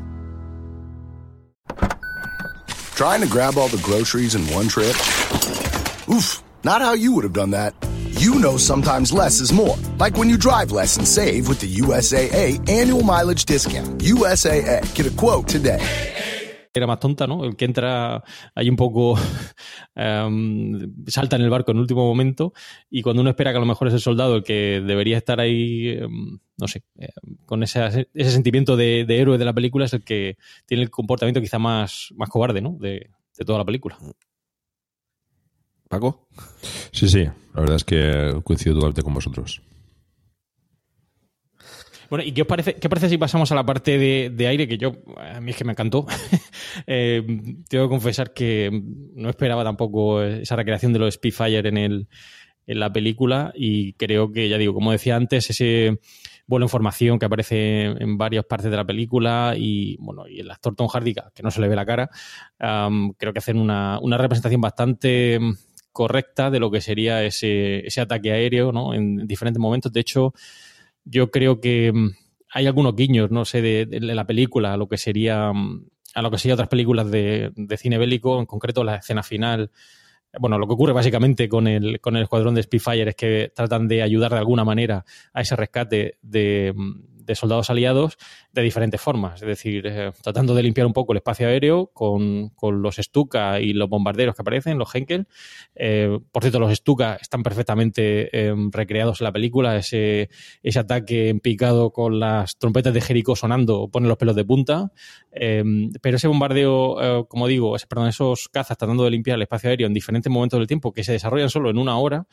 Trying to grab all the groceries in one trip? Oof, not how you would have done that. You know sometimes less is more. Like when you drive less and save with the USAA annual mileage discount. USAA, get a quote today. Era más tonta, ¿no? El que entra ahí un poco, [LAUGHS] em, salta en el barco en el último momento y cuando uno espera que a lo mejor es el soldado el que debería estar ahí, em, no sé, em, con ese, ese sentimiento de, de héroe de la película es el que tiene el comportamiento quizá más, más cobarde, ¿no? De, de toda la película. Paco. Sí, sí, la verdad es que coincido totalmente con vosotros. Bueno, ¿y qué os parece, qué parece si pasamos a la parte de, de aire? Que yo, a mí es que me encantó. [LAUGHS] Eh, tengo que confesar que no esperaba tampoco esa recreación de los Spitfire en, el, en la película y creo que, ya digo, como decía antes, ese vuelo en formación que aparece en varias partes de la película y bueno y el actor Tom Hardy que no se le ve la cara creo que hacen una, una representación bastante correcta de lo que sería ese, ese ataque aéreo ¿no? en diferentes momentos. De hecho, yo creo que mm, hay algunos guiños, no sé, de, la película, a lo que sería mm, a lo que sería otras películas de, de, cine bélico, en concreto la escena final. Bueno, lo que ocurre básicamente con el, con el escuadrón de Spitfire es que tratan de ayudar de alguna manera a ese rescate de, mm, de soldados aliados de diferentes formas, es decir, eh, tratando de limpiar un poco el espacio aéreo con, con los Stuka y los bombarderos que aparecen, los Henkel. Eh, por cierto, los Stuka están perfectamente eh, recreados en la película, ese, ese ataque en picado con las trompetas de Jericó sonando pone los pelos de punta, pero ese bombardeo, como digo, perdón, esos cazas tratando de limpiar el espacio aéreo en diferentes momentos del tiempo que se desarrollan solo en una hora,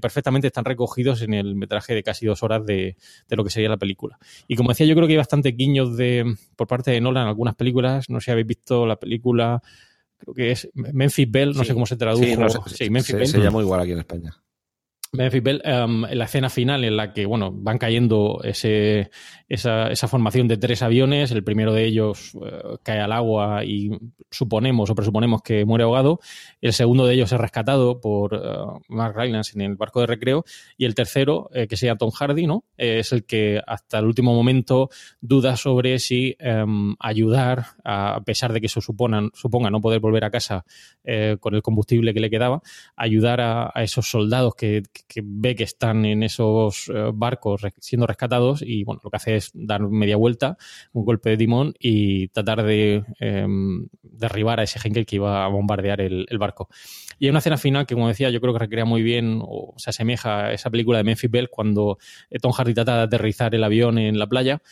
perfectamente están recogidos en el metraje de casi dos horas de, de lo que sería la película. Y como decía, yo creo que hay bastante guiños de, por parte de Nolan en algunas películas. No sé si habéis visto la película, creo que es Memphis Bell, no sé cómo se tradujo. Sí, Memphis Bell. se llama igual aquí en España. Bell, em, la escena final en la que bueno van cayendo ese, esa, esa formación de tres aviones, el primero de ellos eh, cae al agua y suponemos o presuponemos que muere ahogado, el segundo de ellos es rescatado por uh, Mark Rylance en el barco de recreo y el tercero, eh, que se llama Tom Hardy, ¿no? es el que hasta el último momento duda sobre si em, ayudar, a, pesar de que eso suponga, suponga no poder volver a casa con el combustible que le quedaba, ayudar a, a esos soldados que ve que están en esos eh, barcos siendo rescatados y bueno, lo que hace es dar media vuelta, un golpe de timón y tratar de em, derribar a ese Henkel que iba a bombardear el, barco. Y hay una escena final que, como decía, yo creo que recrea muy bien o se asemeja a esa película de Memphis Bell cuando Tom Hardy trata de aterrizar el avión en la playa.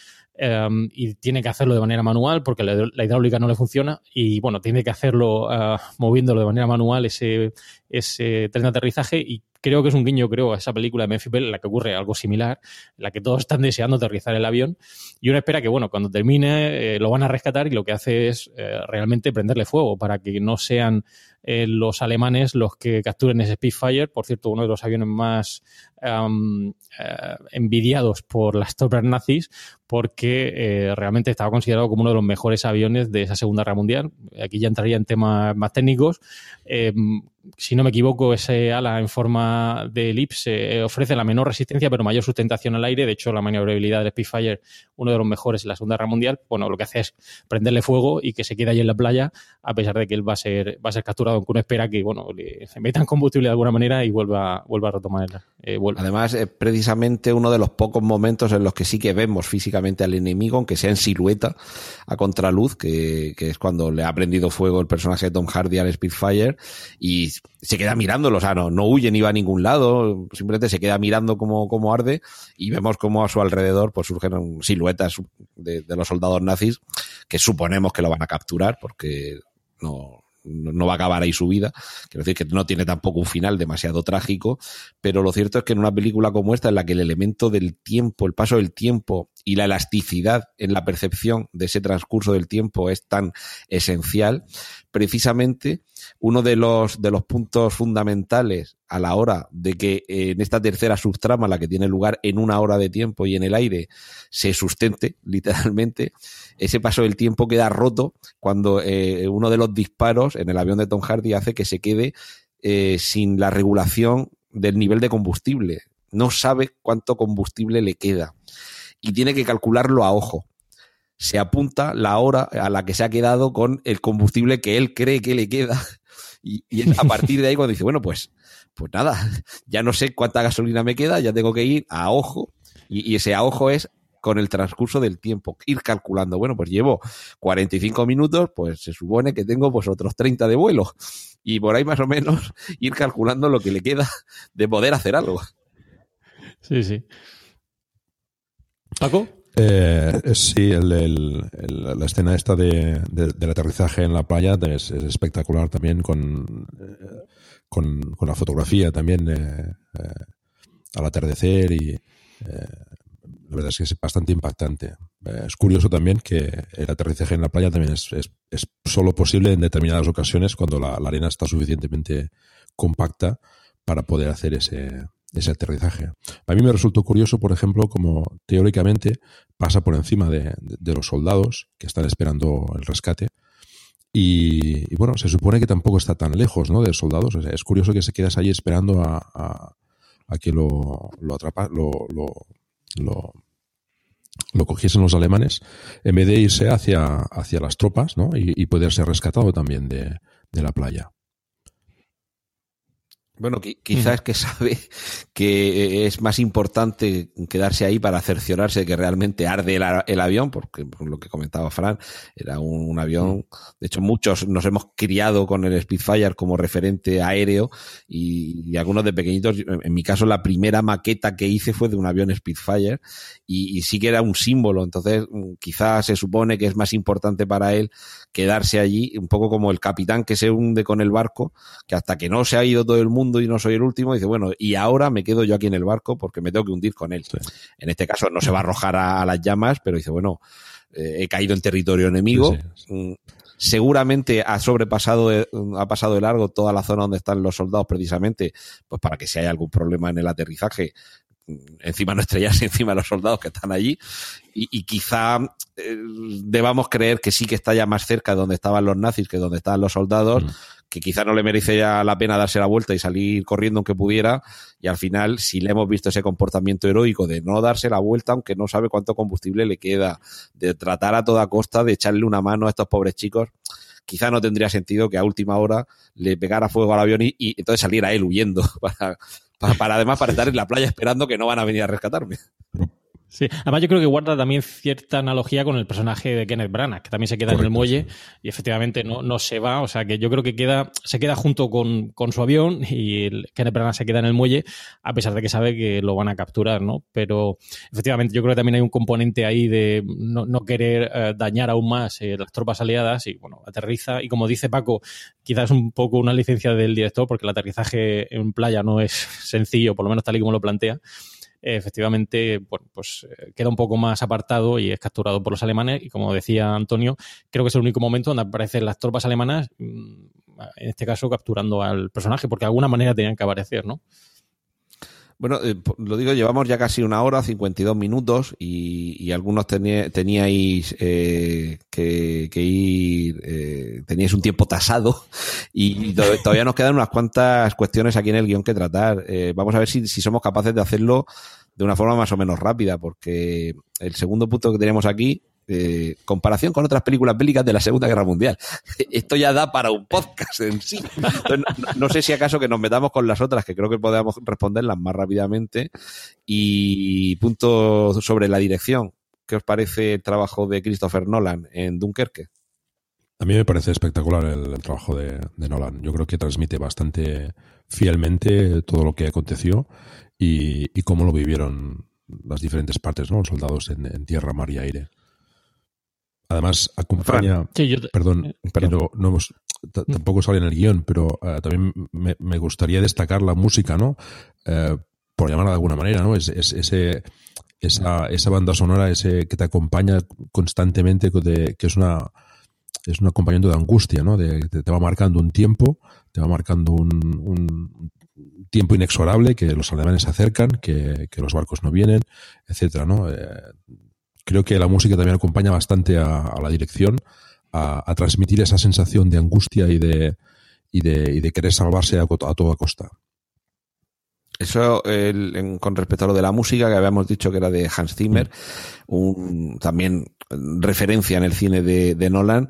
Em, y tiene que hacerlo de manera manual porque la, hidráulica no le funciona y bueno, tiene que hacerlo uh, moviéndolo de manera manual ese, ese tren de aterrizaje y creo que es un guiño, creo, a esa película de Memphis Bell en la que ocurre algo similar, en la que todos están deseando aterrizar el avión y uno espera que, bueno, cuando termine eh, lo van a rescatar y lo que hace es eh, realmente prenderle fuego para que no sean eh, los alemanes los que capturen ese Spitfire, por cierto, uno de los aviones más envidiados por las tropas nazis, porque realmente estaba considerado como uno de los mejores aviones de esa Segunda Guerra Mundial. Aquí ya entraría en temas más técnicos si no me equivoco, ese ala en forma de elipse ofrece la menor resistencia pero mayor sustentación al aire. De hecho, la maniobrabilidad del Spitfire, uno de los mejores en la Segunda Guerra Mundial, bueno, lo que hace es prenderle fuego y que se quede ahí en la playa, a pesar de que él va a ser, va a ser capturado, aunque uno espera que, bueno, le, se metan combustible de alguna manera y vuelva, vuelva a retomar eh, Además, es precisamente uno de los pocos momentos en los que sí que vemos físicamente al enemigo, aunque sea en silueta, a contraluz, que, que es cuando le ha prendido fuego el personaje de Tom Hardy al Spitfire y se queda mirándolo, o sea, no, no huye ni va a ningún lado, simplemente se queda mirando cómo, cómo arde y vemos cómo a su alrededor pues surgen siluetas de los soldados nazis que suponemos que lo van a capturar porque no, no va a acabar ahí su vida. Quiero decir que no tiene tampoco un final demasiado trágico, pero lo cierto es que en una película como esta, en la que el elemento del tiempo, el paso del tiempo y la elasticidad en la percepción de ese transcurso del tiempo es tan esencial, precisamente uno de los, de los puntos fundamentales a la hora de que en esta tercera subtrama, la que tiene lugar en una hora de tiempo y en el aire, se sustente [LAUGHS] literalmente, ese paso del tiempo queda roto cuando eh, uno de los disparos en el avión de Tom Hardy hace que se quede eh, sin la regulación del nivel de combustible. No sabe cuánto combustible le queda y tiene que calcularlo a ojo se apunta la hora a la que se ha quedado con el combustible que él cree que le queda. Y, a partir de ahí cuando dice, bueno, pues, pues nada, ya no sé cuánta gasolina me queda, ya tengo que ir a ojo. Y, ese a ojo es con el transcurso del tiempo, ir calculando, bueno, pues llevo 45 minutos, pues se supone que tengo pues otros 30 de vuelo. Y por ahí más o menos [LAUGHS] ir calculando lo que le queda de poder hacer algo. Sí, sí. Paco. Eh, sí, el, la escena esta de, del aterrizaje en la playa es, espectacular también con, eh, con, la fotografía también eh, al atardecer y eh, la verdad es que es bastante impactante. es curioso también que el aterrizaje en la playa también es, es, es solo posible en determinadas ocasiones cuando la, arena está suficientemente compacta para poder hacer ese, ese aterrizaje. A mí me resultó curioso, por ejemplo, como teóricamente pasa por encima de, los soldados que están esperando el rescate. Y, bueno, se supone que tampoco está tan lejos ¿no? de soldados. Es curioso que se quedas ahí esperando a, a, que lo, lo atrapa, lo, cogiesen los alemanes, en vez de irse hacia, hacia las tropas ¿no? y, y poder ser rescatado también de, de la playa. Bueno, quizás que sabe que es más importante quedarse ahí para cerciorarse de que realmente arde el, el avión, porque por lo que comentaba Fran, era un, un, avión. De hecho, muchos nos hemos criado con el Spitfire como referente aéreo y, y, algunos de pequeñitos. En mi caso, la primera maqueta que hice fue de un avión Spitfire y, y sí que era un símbolo. Entonces, quizás se supone que es más importante para él quedarse allí, un poco como el capitán que se hunde con el barco, que hasta que no se ha ido todo el mundo y no soy el último, dice, bueno, y ahora me quedo yo aquí en el barco porque me tengo que hundir con él. Sí. En este caso no se va a arrojar a, a las llamas, pero dice, bueno, eh, he caído en territorio enemigo. Sí. Seguramente ha sobrepasado, ha pasado de largo toda la zona donde están los soldados precisamente, pues para que si hay algún problema en el aterrizaje, encima no estrellarse [LAUGHS] encima de los soldados que están allí y, y quizá eh, debamos creer que sí que está ya más cerca de donde estaban los nazis que donde estaban los soldados, mm. Que quizá no le merece ya la pena darse la vuelta y salir corriendo aunque pudiera y al final si le hemos visto ese comportamiento heroico de no darse la vuelta aunque no sabe cuánto combustible le queda, de tratar a toda costa de echarle una mano a estos pobres chicos, quizá no tendría sentido que a última hora le pegara fuego al avión y, entonces saliera él huyendo [LAUGHS] para, para, para, además para estar en la playa esperando que no van a venir a rescatarme. Sí, además yo creo que guarda también cierta analogía con el personaje de Kenneth Branagh, que también se queda Correcto, en el muelle sí. y efectivamente no, no se va, o sea que yo creo que queda, se queda junto con, con su avión y el, Kenneth Branagh se queda en el muelle a pesar de que sabe que lo van a capturar, ¿no? Pero efectivamente yo creo que también hay un componente ahí de no, no querer eh, dañar aún más eh, las tropas aliadas y bueno, aterriza y como dice Paco, quizás un poco una licencia del director porque el aterrizaje en playa no es [LAUGHS] sencillo, por lo menos tal y como lo plantea efectivamente bueno, pues eh, queda un poco más apartado y es capturado por los alemanes y como decía Antonio, creo que es el único momento donde aparecen las tropas alemanas, mm, en este caso capturando al personaje, porque de alguna manera tenían que aparecer, ¿no? Bueno, eh, lo digo, llevamos ya casi una hora, 52 minutos, y, y algunos tení, teníais eh, que, que, ir, eh, teníais un tiempo tasado, y todavía nos quedan unas cuantas cuestiones aquí en el guion que tratar. Eh, vamos a ver si, si somos capaces de hacerlo de una forma más o menos rápida, porque el segundo punto que tenemos aquí eh, comparación con otras películas bélicas de la Segunda Guerra Mundial. [LAUGHS] Esto ya da para un podcast en sí. No, sé si acaso que nos metamos con las otras, que creo que podemos responderlas más rápidamente. Y punto sobre la dirección. ¿Qué os parece el trabajo de Christopher Nolan en Dunkerque? A mí me parece espectacular el, trabajo de, Nolan. Yo creo que transmite bastante fielmente todo lo que aconteció y, cómo lo vivieron las diferentes partes, ¿no? Los soldados en tierra, mar y aire. Además, acompaña. Sí, yo te... Perdón, eh, pero no hemos, tampoco sale en el guion, pero uh, también me, me, gustaría destacar la música, ¿no? Uh, por llamarla de alguna manera, ¿no? Es, es, ese, esa, esa banda sonora ese que te acompaña constantemente, de, que es una es un acompañamiento de angustia, ¿no? De, de, te va marcando un tiempo, te va marcando un, un tiempo inexorable, que los alemanes se acercan, que, que los barcos no vienen, etcétera, ¿no? Eh, creo que la música también acompaña bastante a, a la dirección, a, a, transmitir esa sensación de angustia y de, y de, y de querer salvarse a, a toda costa. Eso el, en, con respecto a lo de la música que habíamos dicho que era de Hans Zimmer, mm. un, también referencia en el cine de, de Nolan.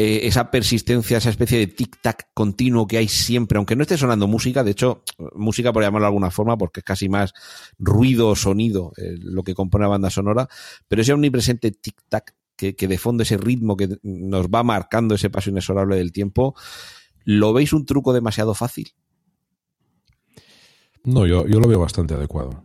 Eh, esa persistencia, esa especie de tic-tac continuo que hay siempre, aunque no esté sonando música, de hecho, música por llamarlo de alguna forma, porque es casi más ruido o sonido eh, lo que compone la banda sonora, pero ese omnipresente tic-tac que, que de fondo ese ritmo que nos va marcando ese paso inexorable del tiempo, ¿lo veis un truco demasiado fácil? No, yo, yo lo veo bastante adecuado.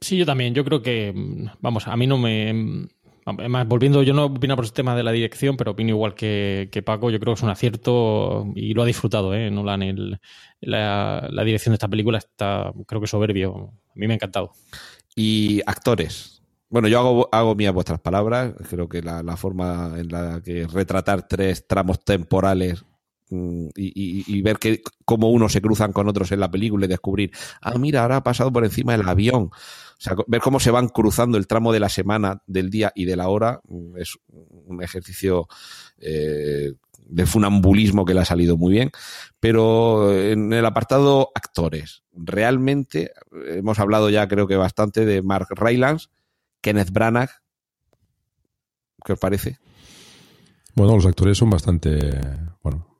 Sí, yo también. Yo creo que, vamos, a mí no me, Además, volviendo, yo no opino por el tema de la dirección, pero opino igual que, que, Paco. Yo creo que es un acierto y lo ha disfrutado, ¿eh? Nolan. El, la, la, dirección de esta película está, creo que soberbio. A mí me ha encantado. Y actores. Bueno, yo hago, hago mías vuestras palabras. Creo que la, la forma en la que retratar tres tramos temporales mm, y, ver que cómo unos se cruzan con otros en la película y descubrir, ah, mira, ahora ha pasado por encima del avión. O sea, ver cómo se van cruzando el tramo de la semana, del día y de la hora mm, es un ejercicio eh, de funambulismo que le ha salido muy bien. Pero en el apartado actores, realmente hemos hablado ya creo que bastante de Mark Rylance, Kenneth Branagh. ¿Qué os parece? Bueno, los actores son bastante. Bueno,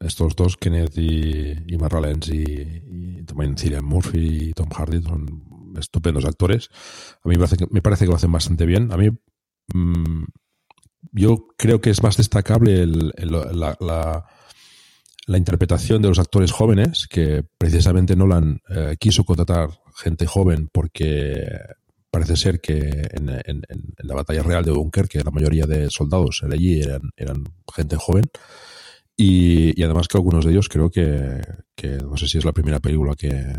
estos dos, Kenneth y, y Rylance y, también Cillian Murphy y Tom Hardy, son estupendos actores. A mí me parece que, me parece que lo hacen bastante bien. A mí. Mm, yo creo que es más destacable la, interpretación de los actores jóvenes, que precisamente Nolan eh, quiso contratar gente joven porque parece ser que en, la batalla real de Dunkerque la mayoría de soldados allí eran, eran gente joven. Y, además que algunos de ellos creo que, no sé si es la primera película que,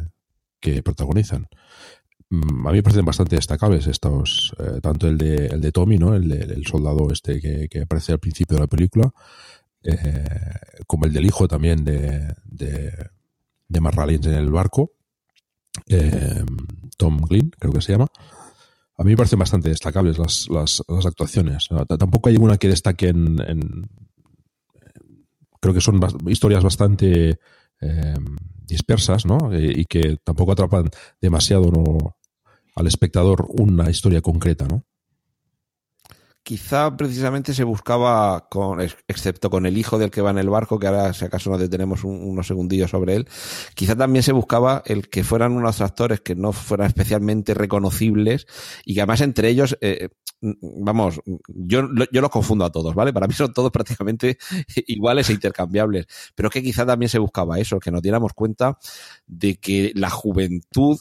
que protagonizan. Mm, a mí me parecen bastante destacables estos, eh, tanto el de, el de Tommy, ¿no? El, el soldado este que, aparece al principio de la película, eh, como el del hijo también de, de, de en el barco, eh, Tom Glynn, creo que se llama. A mí me parecen bastante destacables las, las, actuaciones. Tampoco hay una que destaque en creo que son historias bastante dispersas, ¿no? y que tampoco atrapan demasiado, ¿no? al espectador una historia concreta, ¿no? Quizá precisamente se buscaba, excepto con el hijo del que va en el barco, que ahora si acaso nos detenemos unos segundillos sobre él, quizá también se buscaba el que fueran unos actores que no fueran especialmente reconocibles y que además entre ellos, eh, vamos, yo, yo los confundo a todos, ¿vale? Para mí son todos [LAUGHS] prácticamente iguales e intercambiables, pero que quizá también se buscaba eso, que nos diéramos cuenta de que la juventud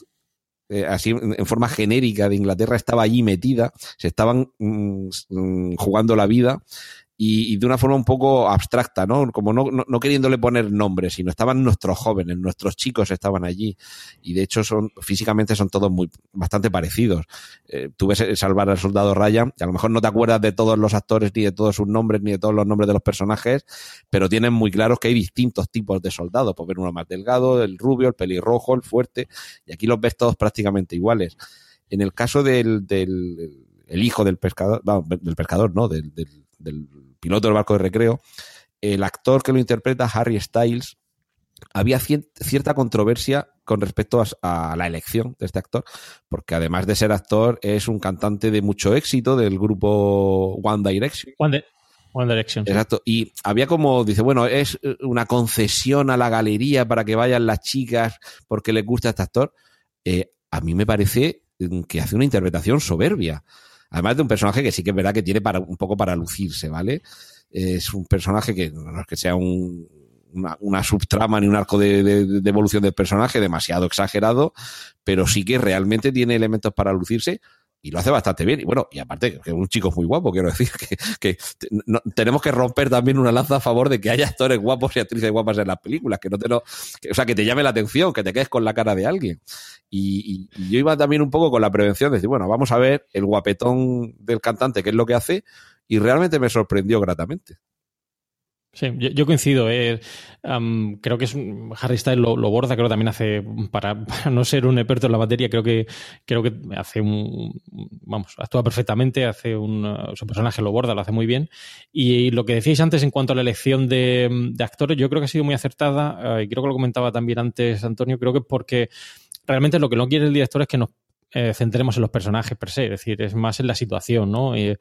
eh, así en forma genérica de Inglaterra estaba allí metida, se estaban mm, mm, jugando la vida y, de una forma un poco abstracta, ¿no? Como no, no, queriéndole poner nombres, sino estaban nuestros jóvenes, nuestros chicos estaban allí. Y de hecho son, físicamente son todos muy, bastante parecidos. Eh, tú ves salvar al soldado Ryan, y a lo mejor no te acuerdas de todos los actores, ni de todos sus nombres, ni de todos los nombres de los personajes, pero tienen muy claros que hay distintos tipos de soldados. Puedes ver uno más delgado, el rubio, el pelirrojo, el fuerte, y aquí los ves todos prácticamente iguales. En el caso del, del el hijo del pescador, no, del pescador, no, del, del, del piloto del barco de recreo, el actor que lo interpreta, Harry Styles, había cierta controversia con respecto a, la elección de este actor, porque además de ser actor, es un cantante de mucho éxito del grupo One Direction. One, Direction. Exacto. Y había como, dice, bueno, es una concesión a la galería para que vayan las chicas porque les gusta este actor. Eh, a mí me parece que hace una interpretación soberbia. Además de un personaje que sí que es verdad que tiene para, un poco para lucirse, ¿vale? Es un personaje que no es que sea un, una, subtrama ni un arco de, evolución del personaje demasiado exagerado, pero sí que realmente tiene elementos para lucirse y lo hace bastante bien. Y bueno, y aparte, que un chico muy guapo, quiero decir, [LAUGHS] que, tenemos que romper también una lanza a favor de que haya actores guapos y actrices guapas en las películas, que no te lo, o sea, que te llame la atención, que te quedes con la cara de alguien. Y, yo iba también un poco con la prevención de decir, bueno, vamos a ver el guapetón del cantante, qué es lo que hace, y realmente me sorprendió gratamente. Sí, yo, coincido. Eh, creo que es Harry Styles lo, borda, creo que también hace, para, [LAUGHS] no ser un experto en la materia, creo que creo que hace un, vamos, actúa perfectamente, hace un, su personaje lo borda, lo hace muy bien. Y, lo que decíais antes en cuanto a la elección de, actores, yo creo que ha sido muy acertada, eh, y creo que lo comentaba también antes Antonio, creo que porque realmente lo que no quiere el director es que nos eh, centremos en los personajes per se, es decir, es más en la situación, ¿no? Eh,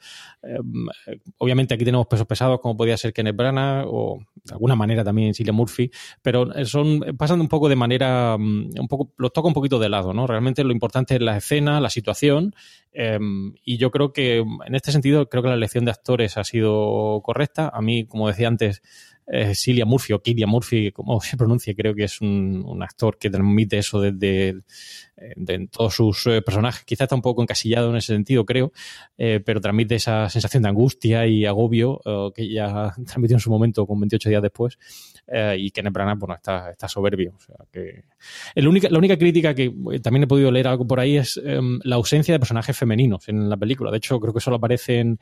obviamente aquí tenemos pesos pesados como podía ser Kenneth Branagh o de alguna manera también Cillian Murphy, pero son pasan un poco de manera, mm, un poco los toca un poquito de lado, ¿no? Realmente lo importante es la escena, la situación em, y yo creo que en este sentido creo que la elección de actores ha sido correcta. A mí, como decía antes, eh, Cilia Murphy o Killian Murphy, como se pronuncia, creo que es un, actor que transmite eso desde de, todos sus eh, personajes. Quizá está un poco encasillado en ese sentido, creo, eh, pero transmite esa sensación de angustia y agobio que ya [LAUGHS] transmitió en su momento con 28 días después. y que Branagh, bueno, está, está soberbio. La única crítica que también he podido leer algo por ahí es em, la ausencia de personajes femeninos en la película. De hecho, creo que solo aparecen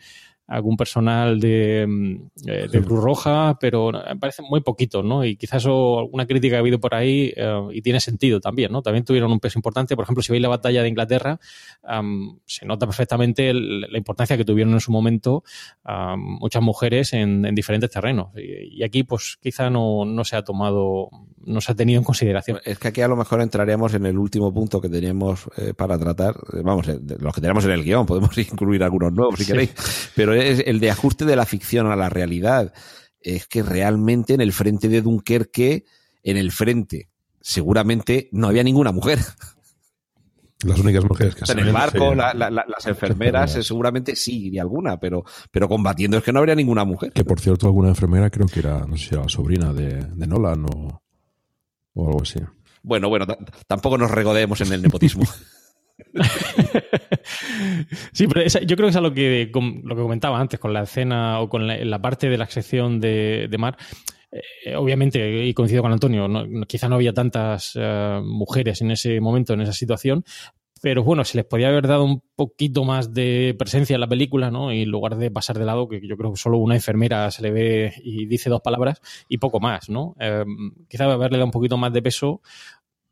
algún personal de, mm, eh, de Cruz Roja, pero me parece muy poquito, ¿no? Y quizás eso, alguna crítica ha habido por ahí eh, y tiene sentido también, ¿no? También tuvieron un peso importante. Por ejemplo, si veis la batalla de Inglaterra, am, se nota perfectamente el- la importancia que tuvieron en su momento am, muchas mujeres en, en diferentes terrenos. Y, y aquí, pues, quizá no, no se ha tomado, no se ha tenido en consideración. Es que aquí a lo mejor entraríamos en el último punto que teníamos eh, para tratar. Eh, Vamos, eh, los que tenemos en el guion, podemos [LAUGHS] incluir algunos nuevos si Sí. queréis. Pero es el de ajuste de la ficción a la realidad. Es que realmente en el frente de Dunkerque, en el frente, seguramente no había ninguna mujer. Las únicas mujeres que en el barco, sí. la- la- la- las enfermeras, seguramente sí, y alguna, pero, pero combatiendo es que no habría ninguna mujer. Que por cierto, alguna enfermera creo que era, no sé si era la sobrina de, de Nolan o, o algo así. Bueno, bueno, tampoco nos regodeemos en el nepotismo. [LAUGHS] Sí, pero yo creo que es a lo que, lo que comentaba antes con la escena o con la, parte de la sección de, Mar. Eh, obviamente, y coincido con Antonio, no- quizá no había tantas eh, mujeres en ese momento, en esa situación, pero bueno, se les podía haber dado un poquito más de presencia en la película, ¿no? Y en lugar de pasar de lado, que yo creo que solo una enfermera se le ve y dice dos palabras y poco más, ¿no? Eh, quizá haberle dado un poquito más de peso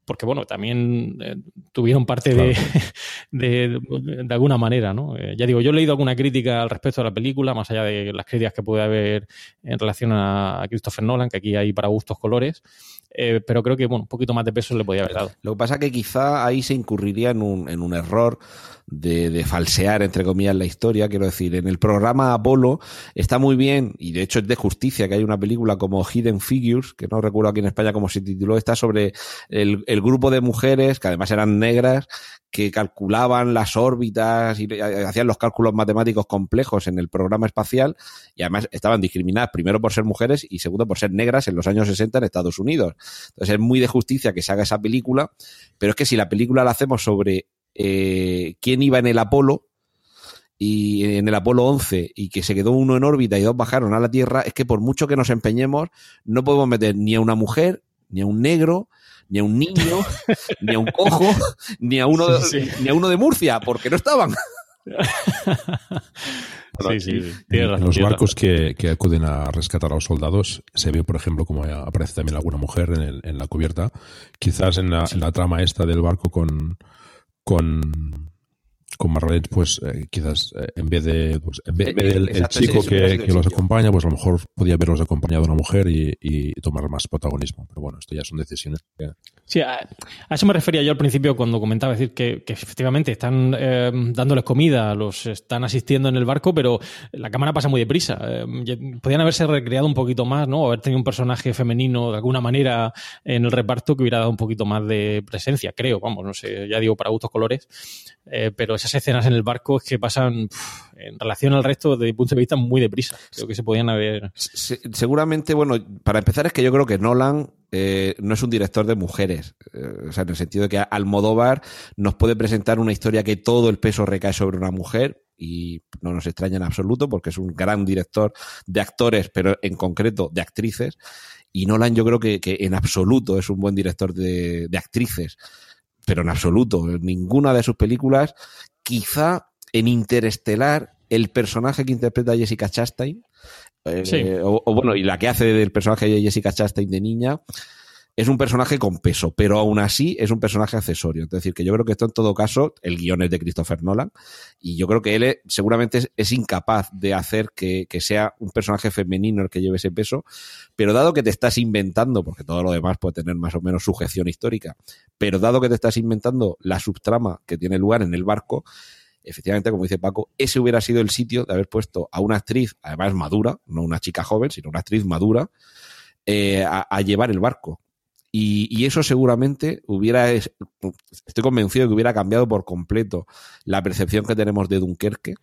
porque bueno, también eh, tuvieron parte de, [LAUGHS] de, de alguna manera, ¿no? Eh, ya digo, yo he leído alguna crítica al respecto de la película, más allá de las críticas que puede haber en relación a, Christopher Nolan, que aquí hay para gustos colores, eh, pero creo que bueno, un poquito más de peso le podía haber dado. Lo que pasa que quizá ahí se incurriría en un, en un error de, de falsear, entre comillas, la historia. Quiero decir, en el programa Apolo está muy bien, y de hecho es de justicia que hay una película como Hidden Figures, que no recuerdo aquí en España cómo se tituló, está sobre el, el grupo de mujeres, que además eran negras, que calculaban las órbitas y hacían los cálculos matemáticos complejos en el programa espacial y además estaban discriminadas primero por ser mujeres y segundo por ser negras en los años 60 en Estados Unidos. Entonces es muy de justicia que se haga esa película, pero es que si la película la hacemos sobre eh, quién iba en el Apolo y en el Apolo 11 y que se quedó uno en órbita y dos bajaron a la Tierra, es que por mucho que nos empeñemos no podemos meter ni a una mujer, ni a un negro, ni a un niño, ni a un cojo, [LAUGHS] ni a uno, Sí, sí. ni a uno de Murcia, porque no estaban. [LAUGHS] sí, sí, sí, En, tienes en razón, los barcos que, que acuden a rescatar a los soldados se ve, por ejemplo, como aparece también alguna mujer en, el- en la cubierta. Quizás en la, en la trama esta del barco con con con Margaret, pues eh, quizás eh, en vez de pues, en vez, en vez del el Exacto, ese- chico hubiera que, el que los acompaña, pues a lo mejor podía haberlos acompañado una mujer y, y tomar más protagonismo. Pero bueno, esto ya son decisiones. que- Sí, a, a eso me refería yo al principio cuando comentaba decir que, que efectivamente están eh, dándoles comida, los están asistiendo en el barco, pero la cámara pasa muy deprisa. Eh, podían haberse recreado un poquito más, ¿no? Haber tenido un personaje femenino de alguna manera en el reparto que hubiera dado un poquito más de presencia, creo, vamos, no sé, ya digo, para gustos colores. Eh, pero esas escenas en el barco es que pasan, en relación al resto, desde mi punto de vista, muy deprisa. Creo que se podían haber. Se- seguramente, bueno, para empezar es que yo creo que Nolan eh, no es un director de mujeres. Eh, o sea, en el sentido de que Almodóvar nos puede presentar una historia que todo el peso recae sobre una mujer y no nos extraña en absoluto porque es un gran director de actores, pero en concreto de actrices. Y Nolan yo creo que, en absoluto es un buen director de, actrices, pero en absoluto. Ninguna de sus películas, quizá en Interestelar, el personaje que interpreta Jessica Chastain, eh, Sí. o, o bueno, y la que hace del personaje de Jessica Chastain de niña, es un personaje con peso, pero aún así es un personaje accesorio. Es decir, que yo creo que esto en todo caso, el guion es de Christopher Nolan, y yo creo que él seguramente es, incapaz de hacer que, sea un personaje femenino el que lleve ese peso, pero dado que te estás inventando, porque todo lo demás puede tener más o menos sujeción histórica, pero dado que te estás inventando la subtrama que tiene lugar en el barco, efectivamente, como dice Paco, ese hubiera sido el sitio de haber puesto a una actriz, además madura, no una chica joven, sino una actriz madura, eh, a llevar el barco. Y, y eso seguramente hubiera, es- estoy convencido de que hubiera cambiado por completo la percepción que tenemos de Dunkerque.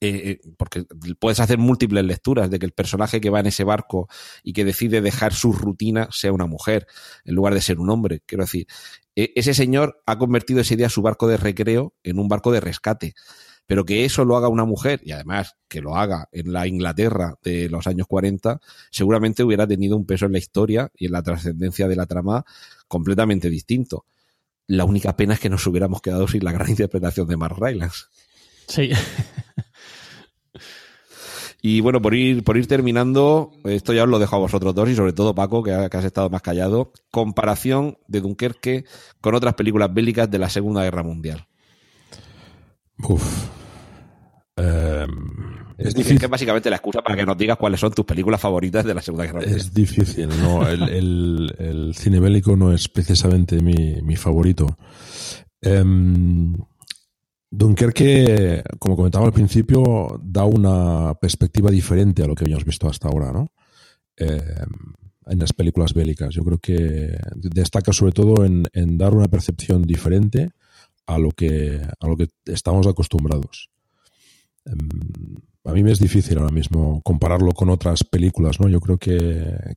eh, eh, porque puedes hacer múltiples lecturas de que el personaje que va en ese barco y que decide dejar su rutina sea una mujer en lugar de ser un hombre. Quiero decir, e- ese señor ha convertido ese día su barco de recreo en un barco de rescate. Pero que eso lo haga una mujer, y además que lo haga en la Inglaterra de los años 40, seguramente hubiera tenido un peso en la historia y en la trascendencia de la trama completamente distinto. La única pena es que nos hubiéramos quedado sin la gran interpretación de Mark Rylance. Sí. Y bueno, por ir, por ir terminando, esto ya os lo dejo a vosotros dos y sobre todo Paco, que, has estado más callado. Comparación de Dunkerque con otras películas bélicas de la Segunda Guerra Mundial. Uf. Em, es difícil. que básicamente la excusa para que nos digas cuáles son tus películas favoritas de la Segunda Guerra Mundial. Es difícil, no. El, cine bélico no es precisamente mi, mi favorito. Um, Dunkerque, como comentaba al principio, da una perspectiva diferente a lo que habíamos visto hasta ahora, ¿no? Eh, en las películas bélicas. Yo creo que destaca sobre todo en, dar una percepción diferente a lo que, a lo que estamos acostumbrados. Em, a mí me es difícil ahora mismo compararlo con otras películas, ¿no? Yo creo que,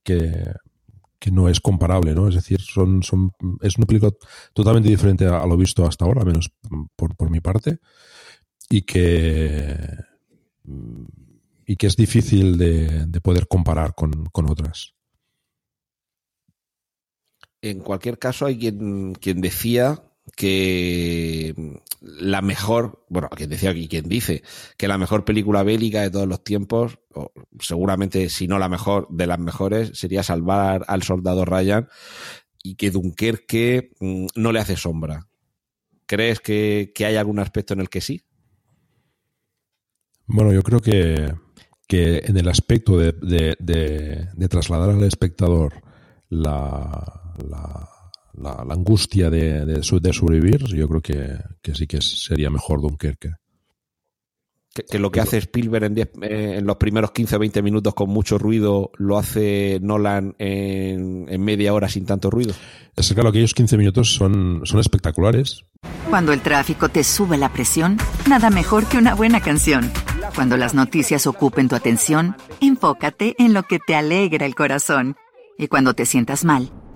que no es comparable, ¿no? Es decir, son, son, es una película totalmente diferente a, lo visto hasta ahora, menos por, por mi parte, y que, y que es difícil de, de poder comparar con, con, otras. En cualquier caso, hay quien, quien decía que la mejor, bueno, quien decía aquí, quien dice que la mejor película bélica de todos los tiempos, o seguramente si no la mejor de las mejores, sería Salvar al Soldado Ryan y que Dunkerque mm, no le hace sombra. ¿Crees que, hay algún aspecto en el que sí? Bueno, yo creo que, que en el aspecto de, de trasladar al espectador la, la la, angustia de, de, sobrevivir, yo creo que, sí que sería mejor Dunkerque. Que, que lo que hace Spielberg en, eh, en, los primeros 15 o 20 minutos con mucho ruido lo hace Nolan en, en, media hora sin tanto ruido. Es claro, aquellos 15 minutos son, son espectaculares. Cuando el tráfico te sube la presión, nada mejor que una buena canción. Cuando las noticias ocupen tu atención, enfócate en lo que te alegra el corazón. Y cuando te sientas mal,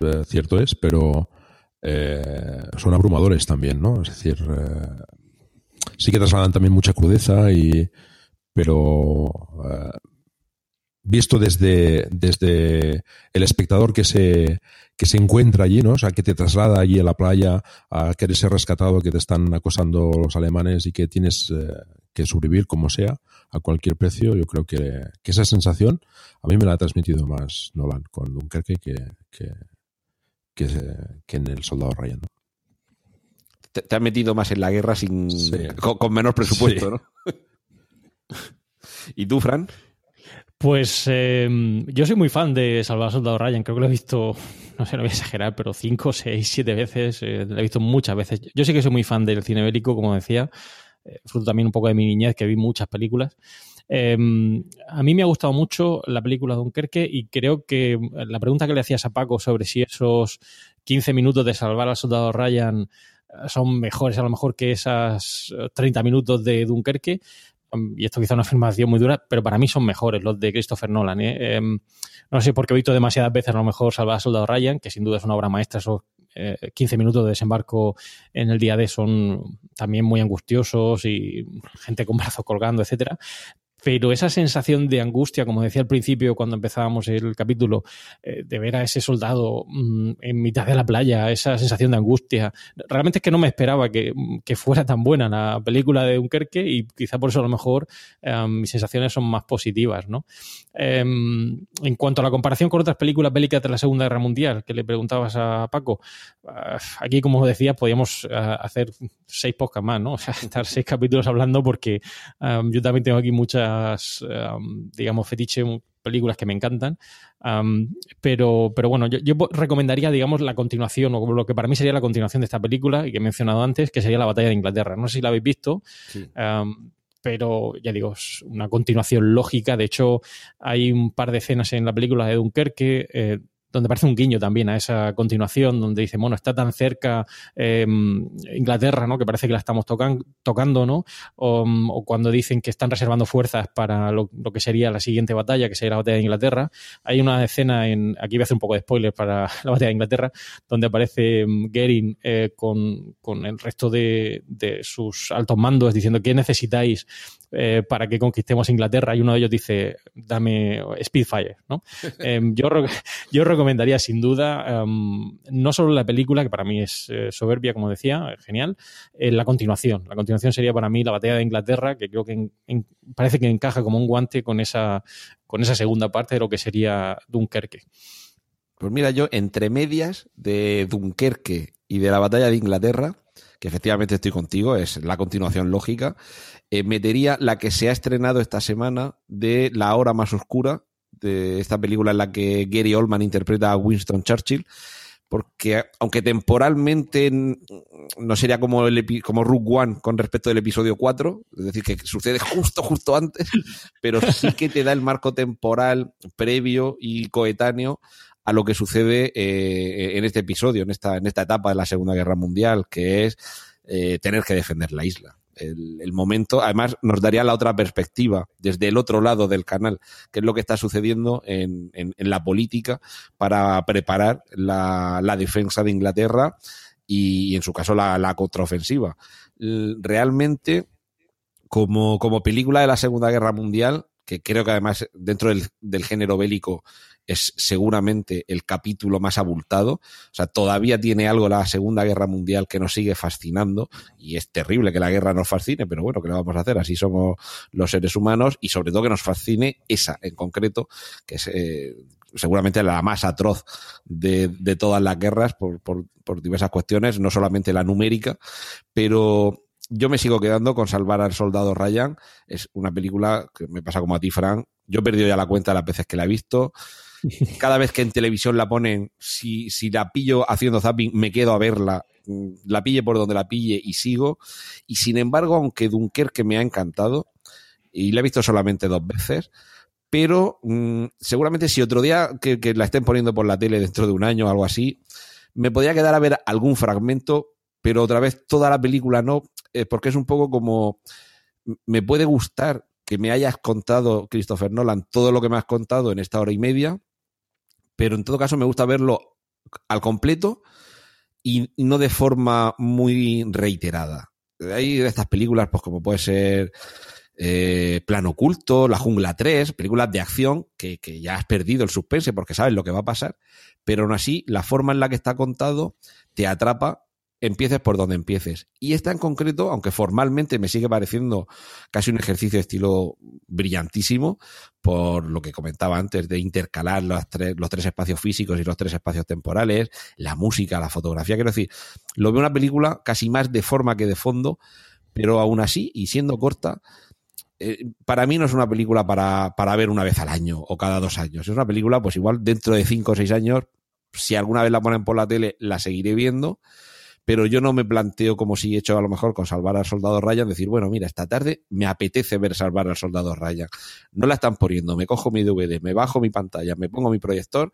Eh, cierto es, pero eh, son abrumadores también, ¿no? Es decir, eh, sí que trasladan también mucha crudeza, y, pero visto desde, desde el espectador que se, que se encuentra allí, ¿no? O sea, que te traslada allí a la playa a querer ser rescatado, que te están acosando los alemanes y que tienes que sobrevivir como sea, a cualquier precio, yo creo que, que, esa sensación a mí me la ha transmitido más Nolan con Dunkerque que, que, que, en el Soldado Ryan. Te, te, has metido más en la guerra sin con, menos presupuesto, ¿no? [LAUGHS] ¿Y tú, Fran? Pues em, yo soy muy fan de Salvador Soldado Ryan. Creo que lo he visto, no sé, no voy a exagerar, pero cinco, seis, siete veces. Eh, lo he visto muchas veces. Yo sí que soy muy fan del cine bélico, como decía. Eh, fruto también un poco de mi niñez, que vi muchas películas. Em, a mí me ha gustado mucho la película Dunkerque y creo que la pregunta que le hacías a Paco sobre si esos 15 minutos de salvar al soldado Ryan eh, son mejores a lo mejor que esas 30 minutos de Dunkerque, em, y esto quizá una afirmación muy dura, pero para mí son mejores los de Christopher Nolan. ¿eh? Em, no sé por qué he visto demasiadas veces a lo mejor Salvar al Soldado Ryan, que sin duda es una obra maestra, esos 15 eh, minutos de desembarco en el día D son también muy angustiosos y gente con brazos colgando, etcétera pero esa sensación de angustia, como decía al principio cuando empezábamos el capítulo, eh, de ver a ese soldado mm, en mitad de la playa, esa sensación de angustia, realmente es que no me esperaba que, fuera tan buena la película de Dunkerque y quizá por eso a lo mejor em, mis sensaciones son más positivas. ¿no? Em, en cuanto a la comparación con otras películas bélicas de la Segunda Guerra Mundial, que le preguntabas a Paco, ah, aquí como decía, podíamos ah, hacer seis podcasts más, ¿no? [LAUGHS] Estar seis capítulos hablando porque em, yo también tengo aquí digamos, fetiche películas que me encantan. Um, pero, pero bueno, yo, yo, recomendaría, digamos, la continuación, o lo que para mí sería la continuación de esta película, y que he mencionado antes, que sería La Batalla de Inglaterra. No sé si la habéis visto. Sí. Um, pero ya digo, es una continuación lógica. De hecho, hay un par de escenas en la película de Dunkerque eh, donde parece un guiño también a esa continuación, donde dice, bueno, está tan cerca eh, Inglaterra, ¿no? Que parece que la estamos tocan, tocando, ¿no? O, o, cuando dicen que están reservando fuerzas para lo, lo, que sería la siguiente batalla, que sería la batalla de Inglaterra. Hay una escena en, aquí voy a hacer un poco de spoiler para [LAUGHS] la batalla de Inglaterra, donde aparece um, Gering eh, con, con, el resto de, de, sus altos mandos diciendo, ¿qué necesitáis eh, para que conquistemos Inglaterra? Y uno de ellos dice, dame Speedfire, ¿no? [LAUGHS] Em, yo, yo recomendaría sin duda um, no solo la película, que para mí es eh, soberbia, como decía, genial, eh, la continuación. La continuación sería para mí la batalla de Inglaterra, que creo que parece que encaja como un guante con esa, con esa segunda parte de lo que sería Dunkerque. Pues mira, yo entre medias de Dunkerque y de la batalla de Inglaterra, que efectivamente estoy contigo, es la continuación lógica, eh, metería la que se ha estrenado esta semana de La Hora Más Oscura, esta película en la que Gary Oldman interpreta a Winston Churchill, porque aunque temporalmente no sería como el como Rook One con respecto del episodio 4, es decir, que sucede justo, justo antes, [LAUGHS] pero sí que te da el marco temporal previo y coetáneo a lo que sucede eh, en este episodio, en esta, en esta etapa de la Segunda Guerra Mundial, que es eh, tener que defender la isla el, momento. Además, nos daría la otra perspectiva, desde el otro lado del canal, que es lo que está sucediendo en, en, en la política para preparar la, la, defensa de Inglaterra y, y en su caso, la, la contraofensiva. Realmente, como, como película de la Segunda Guerra Mundial, que creo que además dentro del, del, género bélico es seguramente el capítulo más abultado. O sea, todavía tiene algo la Segunda Guerra Mundial que nos sigue fascinando y es terrible que la guerra nos fascine, pero bueno, ¿qué le vamos a hacer? Así somos los seres humanos y sobre todo que nos fascine esa en concreto, que es eh, seguramente la más atroz de, de todas las guerras por, por, por diversas cuestiones, no solamente la numérica, pero yo me sigo quedando con Salvar al Soldado Ryan. Es una película que me pasa como a ti, Frank. Yo he perdido ya la cuenta de las veces que la he visto. Cada vez que en televisión la ponen, si, si la pillo haciendo zapping, me quedo a verla, la pille por donde la pille y sigo. Y sin embargo, aunque Dunkerque me ha encantado, y la he visto solamente dos veces, pero mmm, seguramente si otro día que, que, la estén poniendo por la tele dentro de un año o algo así, me podría quedar a ver algún fragmento, pero otra vez toda la película no, eh, porque es un poco como, me puede gustar que me hayas contado, Christopher Nolan, todo lo que me has contado en esta hora y media, pero en todo caso me gusta verlo al completo y no de forma muy reiterada. Hay estas películas, pues como puede ser eh, Plan Oculto, La Jungla 3, películas de acción que, que, ya has perdido el suspense porque sabes lo que va a pasar, pero aún así la forma en la que está contado te atrapa empieces por donde empieces. Y esta en concreto, aunque formalmente me sigue pareciendo casi un ejercicio de estilo brillantísimo, por lo que comentaba antes, de intercalar los tres, los tres espacios físicos y los tres espacios temporales, la música, la fotografía, quiero decir, lo veo una película casi más de forma que de fondo, pero aún así, y siendo corta, eh, para mí no es una película para, para ver una vez al año o cada dos años. Es una película, pues igual dentro de cinco o seis años, si alguna vez la ponen por la tele, la seguiré viendo pero yo no me planteo como si he hecho a lo mejor con Salvar al Soldado Ryan, decir, bueno, mira, esta tarde me apetece ver Salvar al Soldado Ryan. No la están poniendo, me cojo mi DVD, me bajo mi pantalla, me pongo mi proyector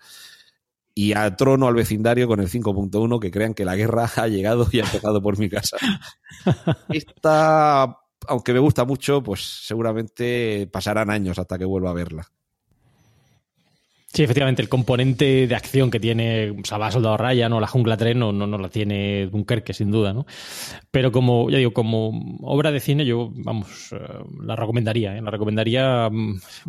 y atrono al vecindario con el 5.1 que crean que la guerra [LAUGHS] ha llegado y ha empezado por mi casa. [LAUGHS] Esta, aunque me gusta mucho, pues seguramente pasarán años hasta que vuelva a verla. Sí, efectivamente, el componente de acción que tiene Salva Soldado Ryan o La Jungla 3 no, no, no, la tiene Dunkerque, sin duda, ¿no? Pero como, ya digo, como obra de cine, yo, vamos, la recomendaría, ¿eh? La recomendaría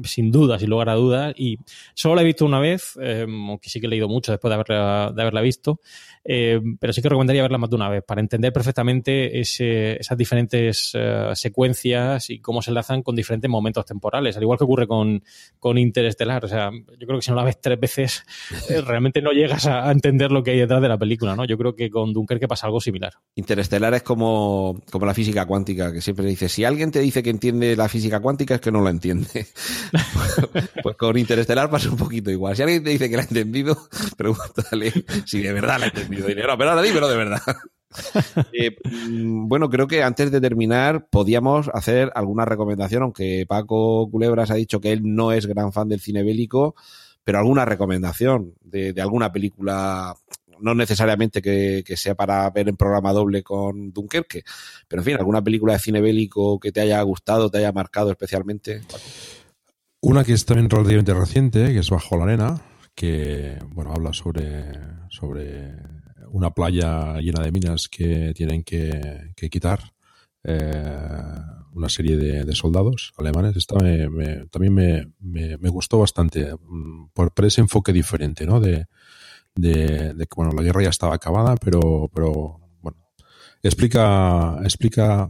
sin duda, sin lugar a dudas. Y solo la he visto una vez, eh, aunque sí que he leído mucho después de haberla, de haberla visto, eh, pero sí que recomendaría verla más de una vez para entender perfectamente ese, esas diferentes secuencias y cómo se enlazan con diferentes momentos temporales, al igual que ocurre con, con Interestelar. O sea, yo creo que si no la ves tres veces, [LAUGHS] eh, realmente no llegas a, a entender lo que hay detrás de la película, ¿no? Yo creo que con Dunkerque pasa algo similar. Interestelar es como, como la física cuántica, que siempre dice, si alguien te dice que entiende la física cuántica es que no la entiende. [LAUGHS] pues con Interestelar pasa un poquito igual. Si alguien te dice que la ha entendido, [LAUGHS] pregúntale si de verdad la ha entendido. Y, no, pero ahora dímelo de verdad. [LAUGHS] Eh, mm, bueno, creo que antes de terminar podíamos hacer alguna recomendación, aunque Paco Culebras ha dicho que él no es gran fan del cine bélico, pero alguna recomendación de, de alguna película, no necesariamente que, que, sea para ver en programa doble con Dunkerque, pero en fin, alguna película de cine bélico que te haya gustado, te haya marcado especialmente. Una que es también relativamente reciente, que es Bajo la Arena, que bueno habla sobre, sobre una playa llena de minas que tienen que, quitar eh, una serie de, soldados alemanes. Esta me, me, también me, me, gustó bastante mm, por, ese enfoque diferente, ¿no? De, de, que bueno, la guerra ya estaba acabada, pero, pero bueno, explica, explica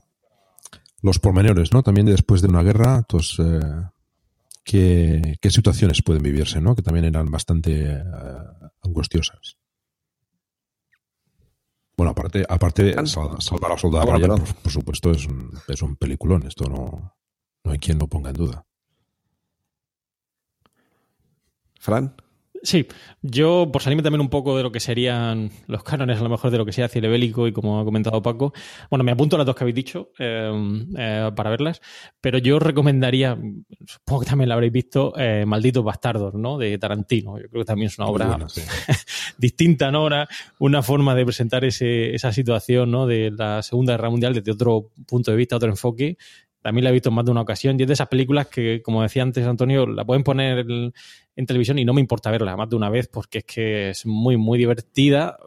los pormenores, ¿no? También después de una guerra, entonces, eh, qué, qué, situaciones pueden vivirse, ¿no? Que también eran bastante eh, angustiosas. Bueno, aparte, aparte de sal, salvar a Soldado ah, Ryan, por, por, supuesto, es un, es un peliculón. Esto no, no hay quien lo ponga en duda. Fran. Sí, yo por salirme también un poco de lo que serían los cánones, a lo mejor de lo que sea cine bélico y como ha comentado Paco, bueno, me apunto a las dos que habéis dicho eh, eh, para verlas, pero yo recomendaría, supongo que también la habréis visto, eh, Malditos Bastardos, ¿no? De Tarantino. Yo creo que también es una obra bueno, sí. [LAUGHS] distinta, ¿no? Una, una, forma de presentar ese, esa situación, ¿no? De la Segunda Guerra Mundial desde otro punto de vista, otro enfoque, también la he visto en más de una ocasión y es de esas películas que, como decía antes Antonio, la pueden poner en, televisión y no me importa verla más de una vez porque es que es muy, muy divertida.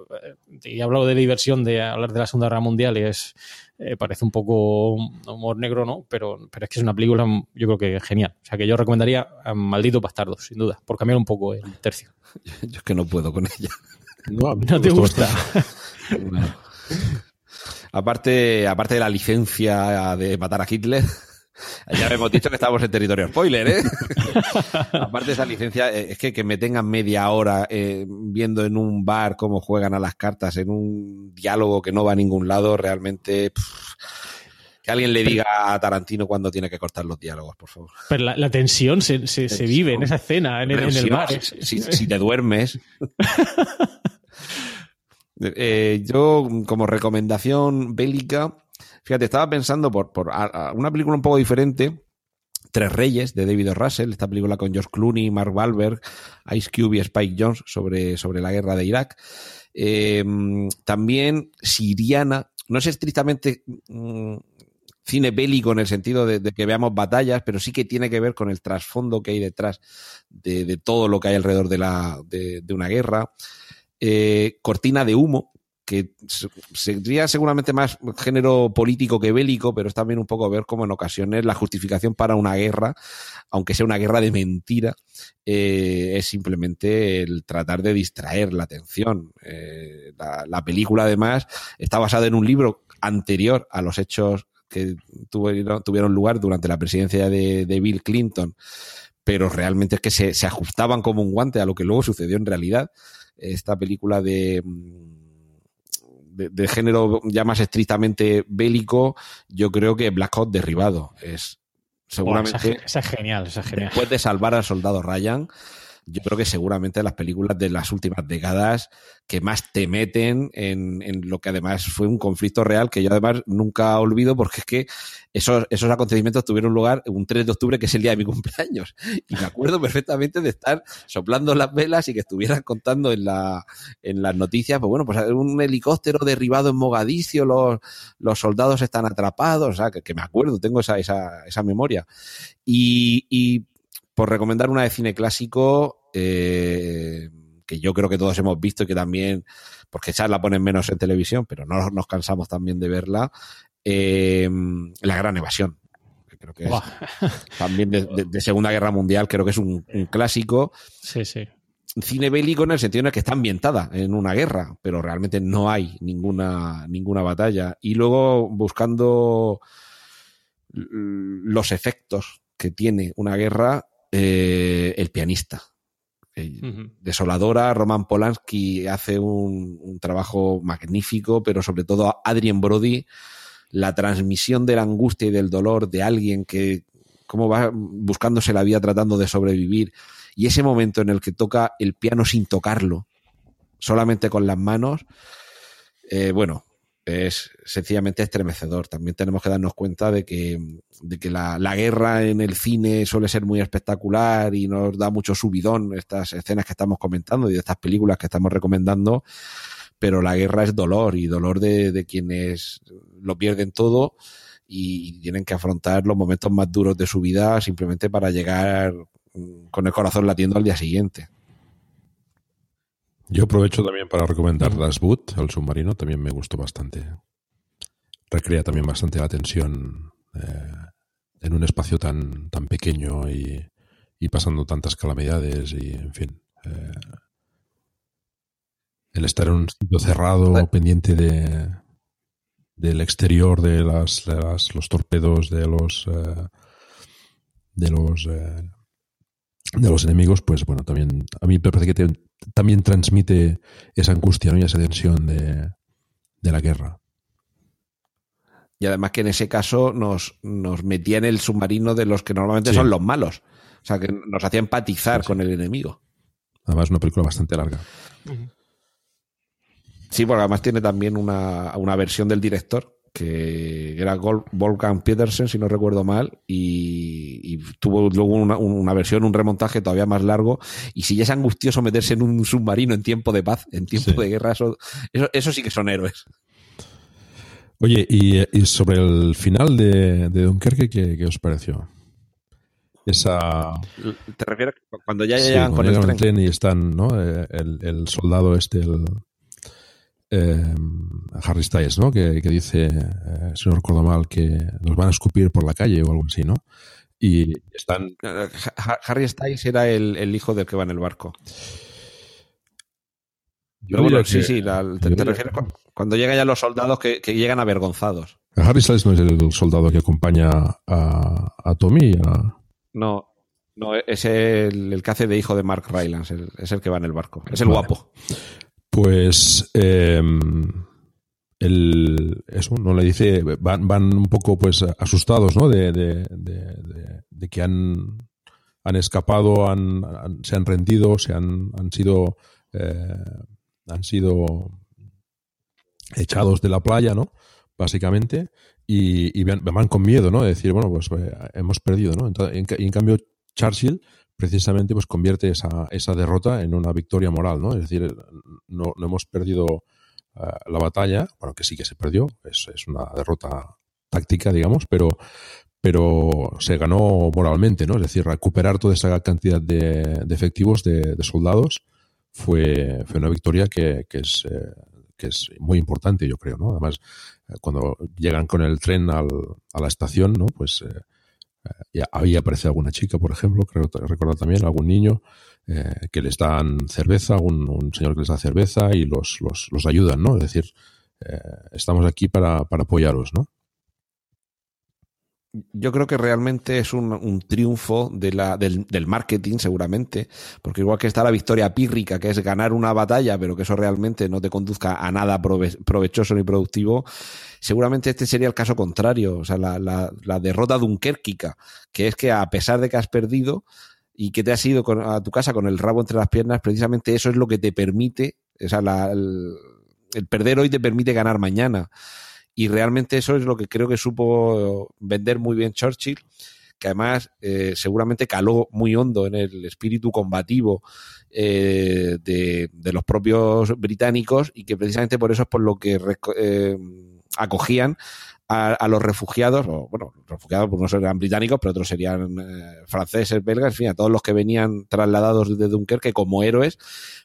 Y he hablado de diversión, de hablar de la Segunda Guerra Mundial es, eh, parece un poco humor negro, ¿no? Pero, pero es que es una película, yo creo que genial. O sea, que yo recomendaría a Malditos Bastardos, sin duda, por cambiar un poco el tercio. [LAUGHS] Yo es que no puedo con ella. [LAUGHS] No, no te gusta. [LAUGHS] bueno. Aparte, aparte de la licencia de matar a Hitler, ya hemos dicho que estamos en territorio spoiler, ¿eh? [LAUGHS] Aparte de esa licencia, eh, es que que me tengan media hora eh, viendo en un bar cómo juegan a las cartas, en un diálogo que no va a ningún lado, realmente... Pff, que alguien le diga a Tarantino cuando tiene que cortar los diálogos, por favor. Pero la, la tensión se, se, tensión. se, vive en esa escena, en, en el bar. Si, [LAUGHS] si te duermes... [LAUGHS] Eh, yo, como recomendación bélica, fíjate, estaba pensando por, por una película un poco diferente. Tres Reyes de David. Russell, esta película con George Clooney, Mark Wahlberg, Ice Cube y Spike Jones sobre, sobre la guerra de Irak. Eh, también Siriana, no es estrictamente mmm, cine bélico en el sentido de, que veamos batallas, pero sí que tiene que ver con el trasfondo que hay detrás de, todo lo que hay alrededor de, la, de una guerra eh, Cortina de Humo, que sería seguramente más género político que bélico, pero es también un poco ver cómo en ocasiones la justificación para una guerra, aunque sea una guerra de mentira, eh, es simplemente el tratar de distraer la atención. Eh, la, la, película, además, está basada en un libro anterior a los hechos que tuvieron, tuvieron lugar durante la presidencia de, Bill Clinton, pero realmente es que se ajustaban como un guante a lo que luego sucedió en realidad esta película de, de, de, género ya más estrictamente bélico, yo creo que Black Hawk derribado es seguramente. Esa, esa, es genial, esa es genial. Después de salvar al soldado Ryan, yo creo que seguramente las películas de las últimas décadas que más te meten en, en, lo que además fue un conflicto real que yo además nunca olvido porque es que esos, esos acontecimientos tuvieron lugar un 3 de octubre que es el día de mi [LAUGHS] cumpleaños y me acuerdo perfectamente de estar soplando las velas y que estuvieran contando en, la, en las noticias, pues bueno, pues un helicóptero derribado en Mogadiscio, los, los soldados están atrapados, o sea, que, que me acuerdo, tengo esa, esa, esa memoria. Y, y por recomendar una de cine clásico, eh, que yo creo que todos hemos visto y que también, porque ya la ponen menos en televisión, pero no nos cansamos también de verla, eh, La Gran Evasión. Que creo que es también de, de, de, Segunda Guerra Mundial, creo que es un, un clásico. Sí, sí cine bélico en el sentido en el que está ambientada en una guerra, pero realmente no hay ninguna, ninguna batalla. Y luego buscando los efectos que tiene una guerra, eh, El pianista. Eh, desoladora. Roman Polanski hace un, un, trabajo magnífico, pero sobre todo Adrien Brody, la transmisión de la angustia y del dolor de alguien que cómo va buscándose la vida tratando de sobrevivir y ese momento en el que toca el piano sin tocarlo, solamente con las manos, eh, bueno, es sencillamente estremecedor. También tenemos que darnos cuenta de que, de que la, la, guerra en el cine suele ser muy espectacular y nos da mucho subidón estas escenas que estamos comentando y de estas películas que estamos recomendando, pero la guerra es dolor y dolor de, de quienes lo pierden todo y tienen que afrontar los momentos más duros de su vida simplemente para llegar con el corazón latiendo al día siguiente. Yo aprovecho también para recomendar Das Boot, el submarino, también me gustó bastante. Recrea también bastante la tensión eh, en un espacio tan, tan pequeño y, y, pasando tantas calamidades y, en fin. Eh, el estar en un sitio cerrado, pendiente de, del exterior de las, de las, los torpedos de los eh, de los de los enemigos pues bueno también a mí me parece que te, también transmite esa angustia ¿no? y esa tensión de, de, la guerra y además que en ese caso nos, nos metía en el submarino de los que normalmente sí. son los malos o sea que nos hacía empatizar sí, con el enemigo además una película bastante larga uh -huh. Sí, porque además tiene también una, una versión del director, que era Wolfgang Petersen, si no recuerdo mal, y, y tuvo luego una, una, versión, un remontaje todavía más largo. Y si ya es angustioso meterse en un submarino en tiempo de paz, en tiempo sí. de guerra, eso, eso, eso, sí que son héroes. Oye, y, y sobre el final de, de Dunkerque, ¿qué, ¿qué, os pareció? Esa... ¿Te refieres cuando ya sí, llegan cuando con llegan el tren? tren? y están, ¿no? Eh, El, el soldado este, el, eh, Harry Styles, ¿no? Que, que dice, eh, si no recuerdo mal, que nos van a escupir por la calle o algo así, ¿no? Y están. Harry Styles era el, el hijo del que va en el barco. Yo bueno, que, sí, sí, la, te, te refieres cuando, cuando llegan ya los soldados que, que, llegan avergonzados. Harry Styles no es el soldado que acompaña a, a Tommy. A... No, no, es el, el, que hace de hijo de Mark Rylance, el, es el que va en el barco, es el vale. guapo. Pues eh, el, eso, ¿no? Le dice, van, van un poco pues asustados, ¿no? De, de, de, que han, han escapado, han, se han rendido, se han, han sido eh, han sido echados de la playa, ¿no? Básicamente, y, van, con miedo, ¿no? De decir, bueno, pues eh, hemos perdido, ¿no? Entonces, en, en cambio, Churchill precisamente pues convierte esa, esa derrota en una victoria moral, ¿no? Es decir, no, no hemos perdido uh, la batalla, bueno, que sí que se perdió, es, es, una derrota táctica, digamos, pero, pero se ganó moralmente, ¿no? Es decir, recuperar toda esa cantidad de, efectivos, de, soldados, fue, fue una victoria que, que es, eh, que es muy importante, yo creo, ¿no? Además, cuando llegan con el tren al, a la estación, ¿no? Pues eh, ya ahí aparece alguna chica, por ejemplo, creo recordar también, algún niño eh, que les dan cerveza, un, señor que les da cerveza y los, los, los ayudan, ¿no? Es decir, eh, estamos aquí para, para apoyaros, ¿no? Yo creo que realmente es un, un triunfo del, marketing, seguramente, porque igual que está la victoria pírrica, que es ganar una batalla, pero que eso realmente no te conduzca a nada prove provechoso ni productivo, seguramente este sería el caso contrario, o sea, la, la, la derrota dunkerquica, que es que a pesar de que has perdido y que te has ido con, a tu casa con el rabo entre las piernas, precisamente eso es lo que te permite, o sea, la, el perder hoy te permite ganar mañana. Y realmente eso es lo que creo que supo vender muy bien Churchill, que además eh, seguramente caló muy hondo en el espíritu combativo eh, de, los propios británicos y que precisamente por eso es por lo que eh, acogían a, a, los refugiados, o bueno, refugiados pues no serían británicos, pero otros serían eh, franceses, belgas, en fin, a todos los que venían trasladados de Dunkerque como héroes,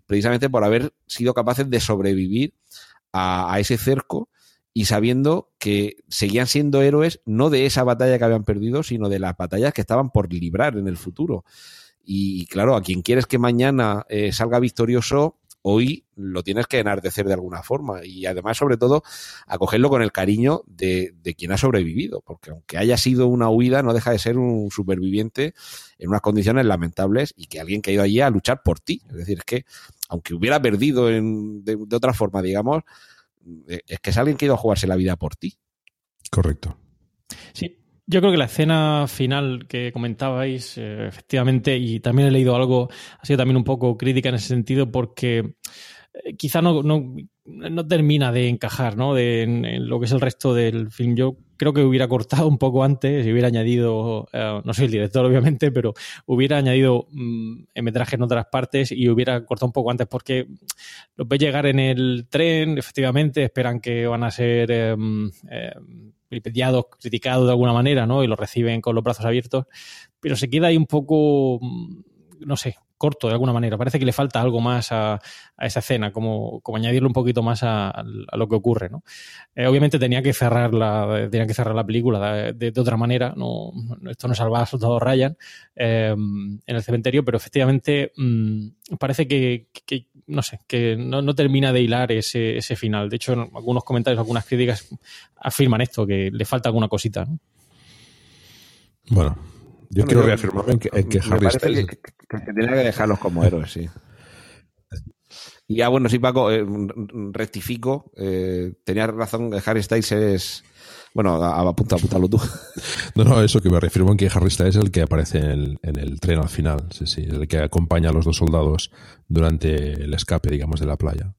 precisamente por haber sido capaces de sobrevivir a ese cerco y sabiendo que seguían siendo héroes no de esa batalla que habían perdido, sino de las batallas que estaban por librar en el futuro. Y claro, a quien quieres que mañana eh, salga victorioso, hoy lo tienes que enardecer de alguna forma y además, sobre todo, acogerlo con el cariño de, quien ha sobrevivido, porque aunque haya sido una huida, no deja de ser un superviviente en unas condiciones lamentables y que alguien que ha ido allí a luchar por ti. Es decir, es que aunque hubiera perdido en, de, de otra forma, digamos, es que es alguien que ha ido a jugarse la vida por ti. Correcto. Sí, yo creo que la escena final que comentabais, eh, efectivamente, y también he leído algo, ha sido también un poco crítica en ese sentido, porque eh, quizá no, no, no, termina de encajar ¿no? De, en, en, lo que es el resto del film. Yo creo que hubiera cortado un poco antes y hubiera añadido, eh, no soy el director obviamente, pero hubiera añadido mmm, metraje en otras partes y hubiera cortado un poco antes porque los ve llegar en el tren, efectivamente, esperan que van a ser... Eh, vilipendiados, criticados de alguna manera, ¿no? Y lo reciben con los brazos abiertos, pero se queda ahí un poco, no sé, corto de alguna manera. Parece que le falta algo más a, a esa escena, como, como, añadirle un poquito más a, lo que ocurre, ¿no? Eh, obviamente tenía que cerrar la, tenía que cerrar la película de, de, otra manera. No, esto no salva a Soldado Ryan eh, en el cementerio, pero efectivamente mmm, parece que, no sé, que no, termina de hilar ese, ese final. De hecho, algunos comentarios, algunas críticas afirman esto, que le falta alguna cosita. ¿no? Bueno, yo bueno, quiero reafirmar en que, en que Harry Styles... Que, que, que, tenía que dejarlos como héroes, sí. Y ya, bueno, sí, Paco, eh, rectifico. Eh, tenías razón, Harry Styles es... Bueno, apunta, apúntalo tú. [LAUGHS] No, no, eso que me refiero en que Harry Styles es el que aparece en el, en el tren al final. Sí, sí, el que acompaña a los dos soldados durante el escape, digamos, de la playa.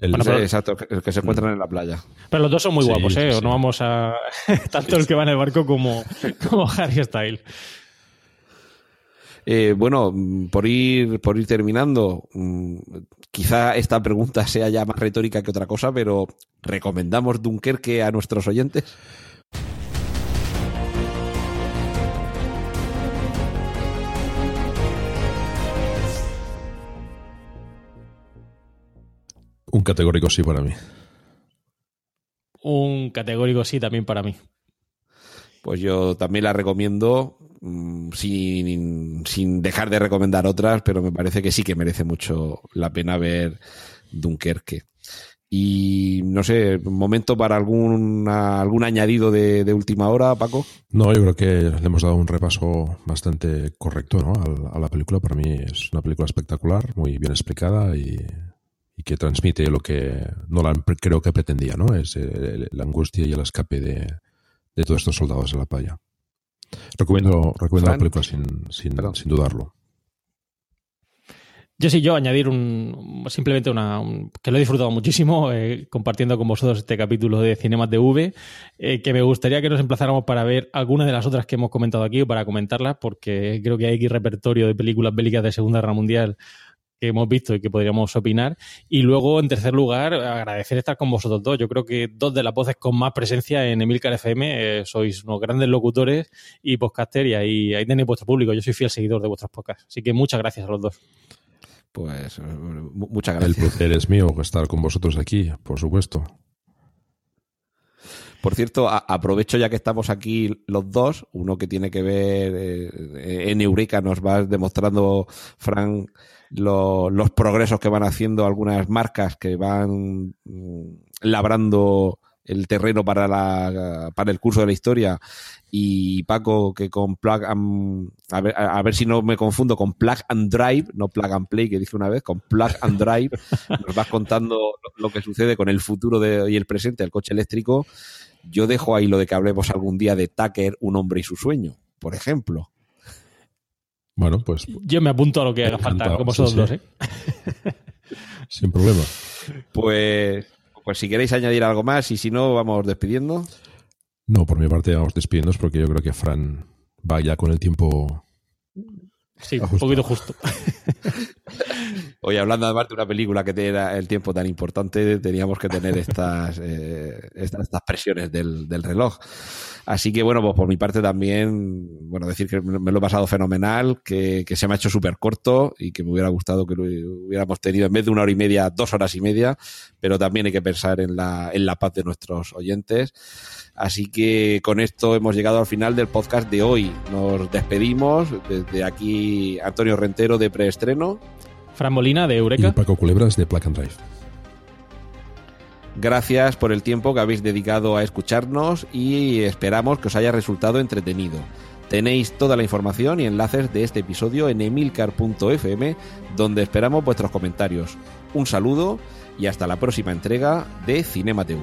El, bueno, pero, exacto, el que se encuentran en la playa. Pero los dos son muy sí, guapos, ¿eh? Sí, no vamos a. [LAUGHS] Tanto el que va en el barco como, [LAUGHS] como Harry Styles. Eh, bueno, por ir, por ir terminando, mmm, quizá esta pregunta sea ya más retórica que otra cosa, pero ¿recomendamos Dunkerque a nuestros oyentes? Un categórico sí para mí. Un categórico sí también para mí. Pues yo también la recomiendo mmm, sin, sin dejar de recomendar otras, pero me parece que sí que merece mucho la pena ver Dunkerque. Y no sé, momento para algún, algún añadido de, de, última hora, Paco. No, yo creo que le hemos dado un repaso bastante correcto ¿no? a, a la película. Para mí es una película espectacular, muy bien explicada y y que transmite lo que Nolan creo que pretendía, ¿no? Es eh, la angustia y el escape de, de, todos estos soldados de la playa. Recomiendo, recomiendo la película sin, sin, sin, dudarlo. Yo sí, yo añadir un simplemente una un, que lo he disfrutado muchísimo eh, compartiendo con vosotros este capítulo de Cinemas de V, eh, que me gustaría que nos emplazáramos para ver algunas de las otras que hemos comentado aquí o para comentarlas, porque creo que hay aquí repertorio de películas bélicas de Segunda Guerra Mundial que hemos visto y que podríamos opinar. Y luego, en tercer lugar, agradecer estar con vosotros dos. Yo creo que dos de las voces con más presencia en Emilcar FM eh, sois unos grandes locutores y podcaster y ahí, ahí tenéis vuestro público. Yo soy fiel seguidor de vuestros podcasts. Así que muchas gracias a los dos. Pues muchas gracias. El placer es mío estar con vosotros aquí, por supuesto. Por cierto, aprovecho ya que estamos aquí los dos, uno que tiene que ver eh, en Eureka, nos va demostrando, Frank, lo, los progresos que van haciendo algunas marcas que van mm, labrando el terreno para, la, para el curso de la historia y Paco que con Plug and, a ver, a ver si no me confundo con Plug and Drive, no Plug and Play que dije una vez, con Plug and Drive [LAUGHS] nos vas contando lo que sucede con el futuro de, y el presente del coche eléctrico. Yo dejo ahí lo de que hablemos algún día de Tucker, un hombre y su sueño, por ejemplo. Bueno, pues. Yo me apunto a lo que haga falta, como sí, sí. dos, ¿eh? [LAUGHS] Sin problema. Pues, pues si queréis añadir algo más y si no, vamos despidiendo. No, por mi parte vamos despidiéndonos porque yo creo que Fran va ya con el tiempo. Sí, ajustado. un poquito justo. [LAUGHS] [LAUGHS] Oye, hablando además de una película que tiene el tiempo tan importante, teníamos que tener estas, [LAUGHS] eh, estas, presiones del, reloj. Así que bueno, pues por mi parte también, bueno, decir que me lo he pasado fenomenal, que, que se me ha hecho súper corto y que me hubiera gustado que lo hubiéramos tenido en vez de una hora y media, dos horas y media, pero también hay que pensar en la, en la paz de nuestros oyentes. Así que con esto hemos llegado al final del podcast de hoy. Nos despedimos desde aquí Antonio Rentero de preestreno. Fran Molina de Y Eureka. Paco Culebras de Plug and Drive. Gracias por el tiempo que habéis dedicado a escucharnos y esperamos que os haya resultado entretenido. Tenéis toda la información y enlaces de este episodio en emilcar.fm, donde esperamos vuestros comentarios. Un saludo y hasta la próxima entrega de Cinema TV.